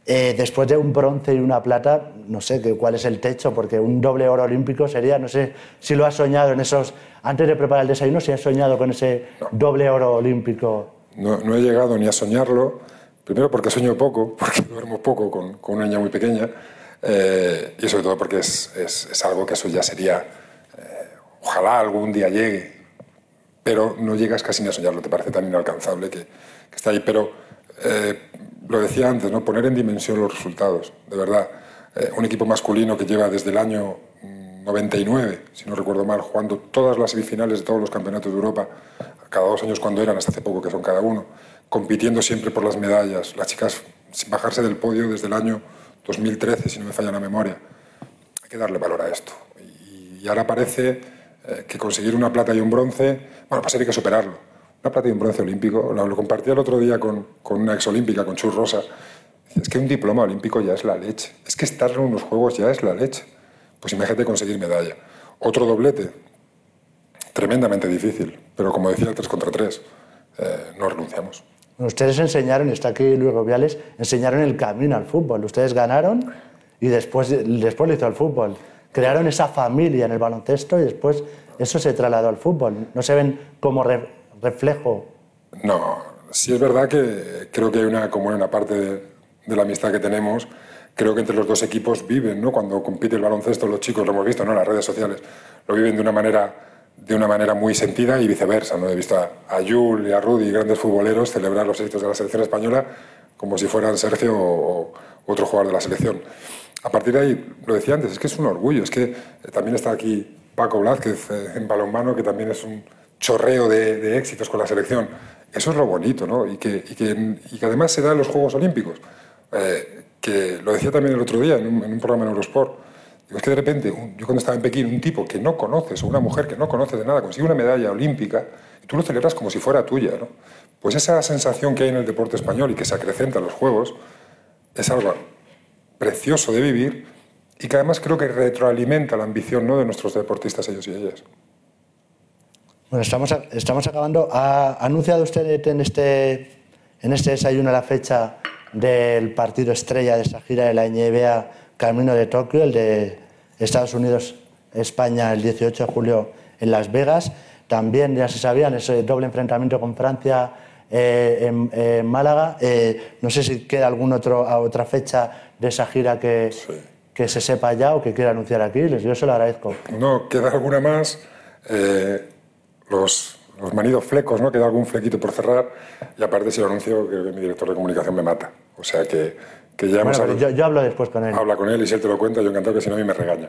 Eh, después de un bronce y una plata, no sé que, cuál es el techo, porque un doble oro olímpico sería, no sé si lo has soñado en esos, antes de preparar el desayuno, si has soñado con ese no. doble oro olímpico. No, no, he llegado ni a soñarlo, primero porque sueño poco, porque duermo poco con, con una niña muy pequeña, eh, y sobre todo porque es, es, algo que eso ya sería, eh, ojalá algún día llegue, pero no llegas casi ni a soñarlo, te parece tan inalcanzable que, que está ahí. Pero eh, lo decía antes, ¿no? poner en dimensión los resultados, de verdad. un equipo masculino que lleva desde el año 99, si no recuerdo mal, jugando todas las semifinales de todos los campeonatos de Europa, cada dos años cuando eran, hasta hace poco que son cada uno, compitiendo siempre por las medallas, las chicas sin bajarse del podio desde el año 2013, si no me falla la memoria. Hay que darle valor a esto. Y, ahora parece eh, que conseguir una plata y un bronce, bueno, pues hay que superarlo. Una plata y un bronce olímpico, lo, compartí el otro día con, con una exolímpica, con Chus Rosa. Es que un diploma olímpico ya es la leche. Es que estar en unos juegos ya es la leche. Pues imagínate conseguir medalla. Otro doblete, tremendamente difícil, pero como decía el 3 contra 3, eh, no renunciamos. Ustedes enseñaron, está aquí Luis Robiales, enseñaron el camino al fútbol. Ustedes ganaron y después, después lo hizo el fútbol. Crearon esa familia en el baloncesto y después eso se trasladó al fútbol. ¿No se ven como reflejo? No, sí es verdad que creo que hay una, como una parte de, de la amistad que tenemos creo que entre los dos equipos viven, ¿no? Cuando compite el baloncesto, los chicos, lo hemos visto, ¿no? En las redes sociales, lo viven de una manera, de una manera muy sentida y viceversa, ¿no? He visto a, Jul y a Rudy, grandes futboleros, celebrar los éxitos de la selección española como si fueran Sergio o, otro jugador de la selección. A partir de ahí, lo decía antes, es que es un orgullo, es que eh, también está aquí Paco Blázquez eh, en balonmano, que también es un chorreo de, éxitos con la selección. Eso es lo bonito, ¿no? Y que, y que, y que además se da en los Juegos Olímpicos. Eh, que lo decía también el otro día en un, programa en Eurosport, es que de repente, yo cuando estaba en Pekín, un tipo que no conoces o una mujer que no conoces de nada consigue una medalla olímpica y tú lo celebras como si fuera tuya, ¿no? Pues esa sensación que hay en el deporte español y que se acrecenta en los Juegos es algo precioso de vivir y que además creo que retroalimenta la ambición ¿no? de nuestros deportistas, ellos y ellas. Bueno, estamos, estamos acabando. ¿Ha anunciado usted en este, en este desayuno la fecha del partido estrella de esa gira de la NBA Camino de Tokio, el de Estados Unidos-España el 18 de julio en Las Vegas. También ya se sabían ese doble enfrentamiento con Francia eh, en, Málaga. Eh, no sé si queda alguna otra fecha de esa gira que, que se sepa ya o que quiera anunciar aquí. Yo se lo agradezco. No, queda alguna más. Eh, los los manidos flecos, ¿no? Queda algún flequito por cerrar y aparte si lo anuncio que mi director de comunicación me mata. O sea que, que ya hemos yo, yo, hablo después con él. Habla con él y si él te lo cuenta, yo encantado que si no a mí me regaña.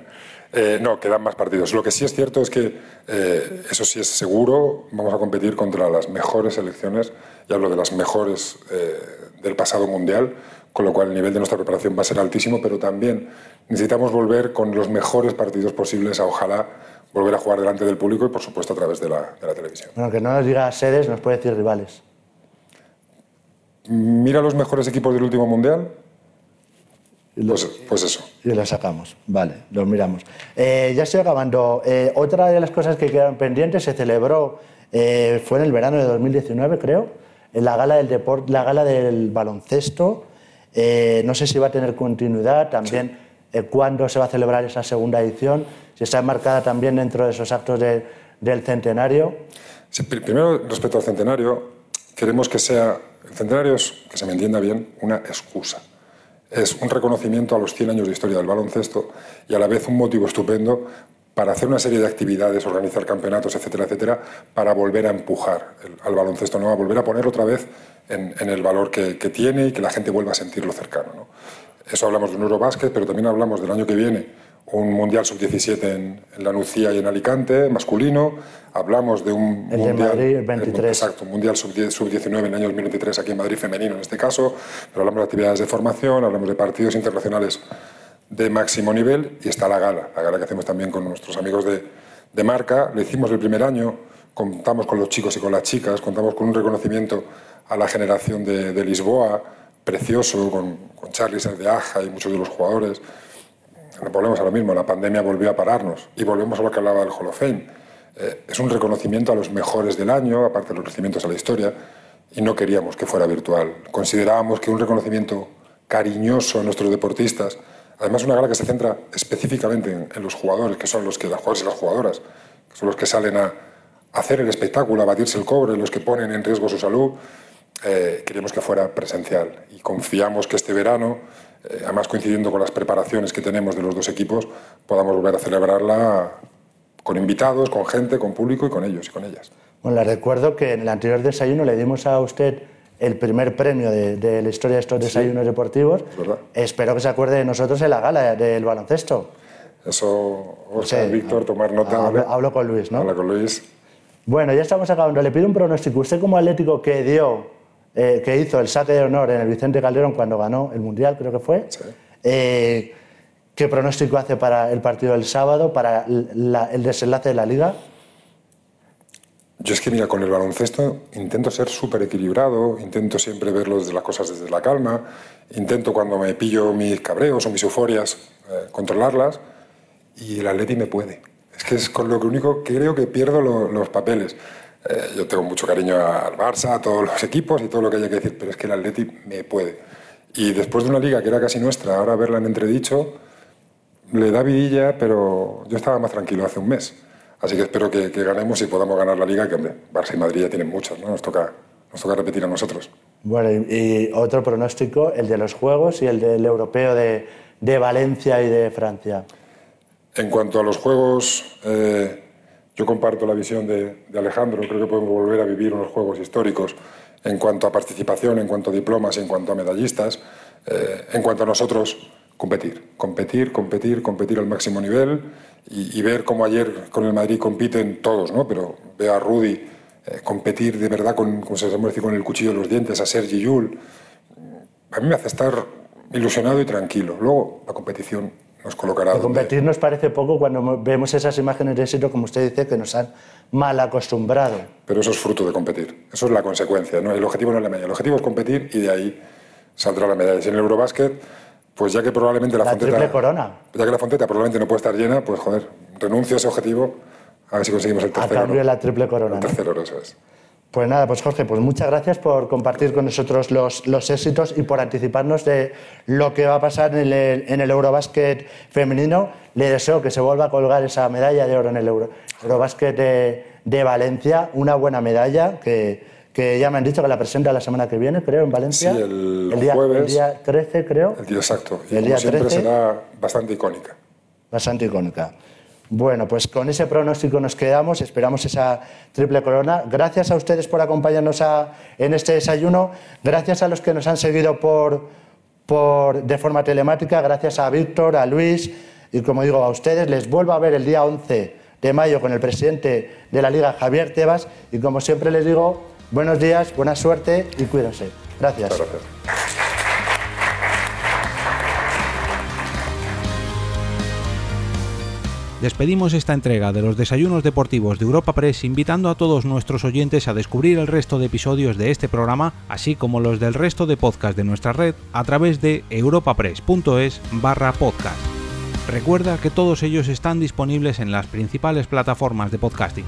Eh, no, quedan más partidos. Lo que sí es cierto es que, eh, eso sí es seguro, vamos a competir contra las mejores selecciones, y hablo de las mejores eh, del pasado mundial, con lo cual el nivel de nuestra preparación va a ser altísimo, pero también necesitamos volver con los mejores partidos posibles a ojalá volver a jugar delante del público y, por supuesto, a través de la, de la televisión. Bueno, que no nos diga sedes, nos puede decir rivales. Mira los mejores equipos del último mundial. Pues, pues, eso. Y los sacamos, vale, los miramos. Eh, ya estoy acabando. Eh, otra de las cosas que quedaron pendientes se celebró, eh, fue en el verano de 2019, creo, en la gala del, deporte, la gala del baloncesto. no sé si va a tener continuidad, también cuándo se va a celebrar esa segunda edición si está enmarcada también dentro de esos actos del centenario. primero, respecto al centenario, queremos que sea, el centenario es, que se me entienda bien, una excusa. Es un reconocimiento a los 100 años de historia del baloncesto y a la vez un motivo estupendo para hacer una serie de actividades, organizar campeonatos, etcétera, etcétera, para volver a empujar al baloncesto, ¿no? a volver a poner otra vez en, el valor que, tiene y que la gente vuelva a sentirlo cercano. Eso hablamos de un Eurobásquet, pero también hablamos del año que viene un Mundial Sub-17 en, la Nucía y en Alicante, masculino. Hablamos de un Mundial, Madrid, 23. exacto, un Mundial Sub-19 en el año 2023 aquí en Madrid, femenino en este caso. Pero hablamos de actividades de formación, hablamos de partidos internacionales de máximo nivel y está la gala, la gala que hacemos también con nuestros amigos de, de marca. Lo hicimos el primer año, contamos con los chicos y con las chicas, contamos con un reconocimiento a la generación de, de Lisboa, precioso, con, con Charlie de Aja y muchos de los jugadores volvemos a lo mismo, la pandemia volvió a pararnos y volvemos a lo que hablaba del Hall of Fame. Eh, es un reconocimiento a los mejores del año, aparte de los reconocimientos a la historia, y no queríamos que fuera virtual. Considerábamos que un reconocimiento cariñoso a nuestros deportistas, además una gala que se centra específicamente en, los jugadores, que son los que, las jugadoras y las jugadoras, que son los que salen a, hacer el espectáculo, a batirse el cobre, los que ponen en riesgo su salud, eh, queríamos que fuera presencial y confiamos que este verano eh, además coincidiendo con las preparaciones que tenemos de los dos equipos, podamos volver a celebrarla con invitados, con gente, con público y con ellos y con ellas. Bueno, le recuerdo que en el anterior desayuno le dimos a usted el primer premio de, la historia de estos desayunos deportivos. Espero que se acuerde de nosotros en la gala del baloncesto. Eso, o sea, Víctor, tomar nota. Hablo, con Luis, ¿no? Hablo con Luis. Bueno, ya estamos acabando. Le pido un pronóstico. Usted como atlético que dio, eh, que hizo el saque de honor en el Vicente Calderón cuando ganó el Mundial, creo que fue, eh, ¿qué pronóstico hace para el partido del sábado, para el desenlace de la Liga? Yo es que, mira, con el baloncesto intento ser súper equilibrado, intento siempre ver las cosas desde la calma, intento cuando me pillo mis cabreos o mis euforias eh, controlarlas y el Atleti me puede. Es que es con lo único que creo que pierdo los papeles. Eh, yo tengo mucho cariño al Barça, a todos los equipos y todo lo que haya que decir, pero es que el Atleti me puede. Y después de una liga que era casi nuestra, ahora verla en entredicho, le da vidilla, pero yo estaba más tranquilo hace un mes. Así que espero que, ganemos y podamos ganar la liga, que hombre, Barça y Madrid ya tienen muchos, ¿no? Nos toca, nos toca repetir a nosotros. Bueno, y, otro pronóstico, el de los Juegos y el del europeo de, de Valencia y de Francia. En cuanto a los Juegos, eh, yo comparto la visión de, de, Alejandro, creo que podemos volver a vivir unos Juegos históricos en cuanto a participación, en cuanto a diplomas, en cuanto a medallistas, eh, en cuanto a nosotros, competir, competir, competir, competir al máximo nivel y, ver cómo ayer con el Madrid compiten todos, ¿no? Pero veo a Rudy eh, competir de verdad con, con, con el cuchillo de los dientes, a Sergi Yul. A mí me hace estar ilusionado y tranquilo. Luego, la competición nos colocará. competir nos parece poco cuando vemos esas imágenes de éxito, como usted dice, que nos han mal acostumbrado. Pero eso es fruto de competir. Eso es la consecuencia. ¿no? El objetivo no es la medalla. El objetivo es competir y de ahí saldrá la medalla. Si en el Eurobásquet pues ya que probablemente la, la Fonteta... corona. Ya que la Fonteta probablemente no puede estar llena, pues joder, renuncio a ese objetivo a ver si conseguimos el tercero. A cambio de la triple corona. El tercer oro, eso es. Pues nada, pues Jorge, pues muchas gracias por compartir con nosotros los, los éxitos y por anticiparnos de lo que va a pasar en el, en el Eurobásquet femenino. Le deseo que se vuelva a colgar esa medalla de oro en el Euro, Eurobásquet de, de Valencia, una buena medalla que, que ya me han dicho que la presenta la semana que viene, creo, en Valencia. Sí, el, día, jueves. El día 13, creo. El día exacto. Y el día siempre 13, será bastante icónica. Bastante icónica. Bueno, pues con ese pronóstico nos quedamos, esperamos esa triple corona. Gracias a ustedes por acompañarnos en este desayuno, gracias a los que nos han seguido por, por, de forma telemática, gracias a Víctor, a Luis y como digo, a ustedes. Les vuelvo a ver el día 11 de mayo con el presidente de la Liga, Javier Tebas, y como siempre les digo, Buenos días, buena suerte y cuídense. Gracias. Despedimos esta entrega de los desayunos deportivos de Europa Press invitando a todos nuestros oyentes a descubrir el resto de episodios de este programa, así como los del resto de podcast de nuestra red a través de europapress.es barra podcast. Recuerda que todos ellos están disponibles en las principales plataformas de podcasting.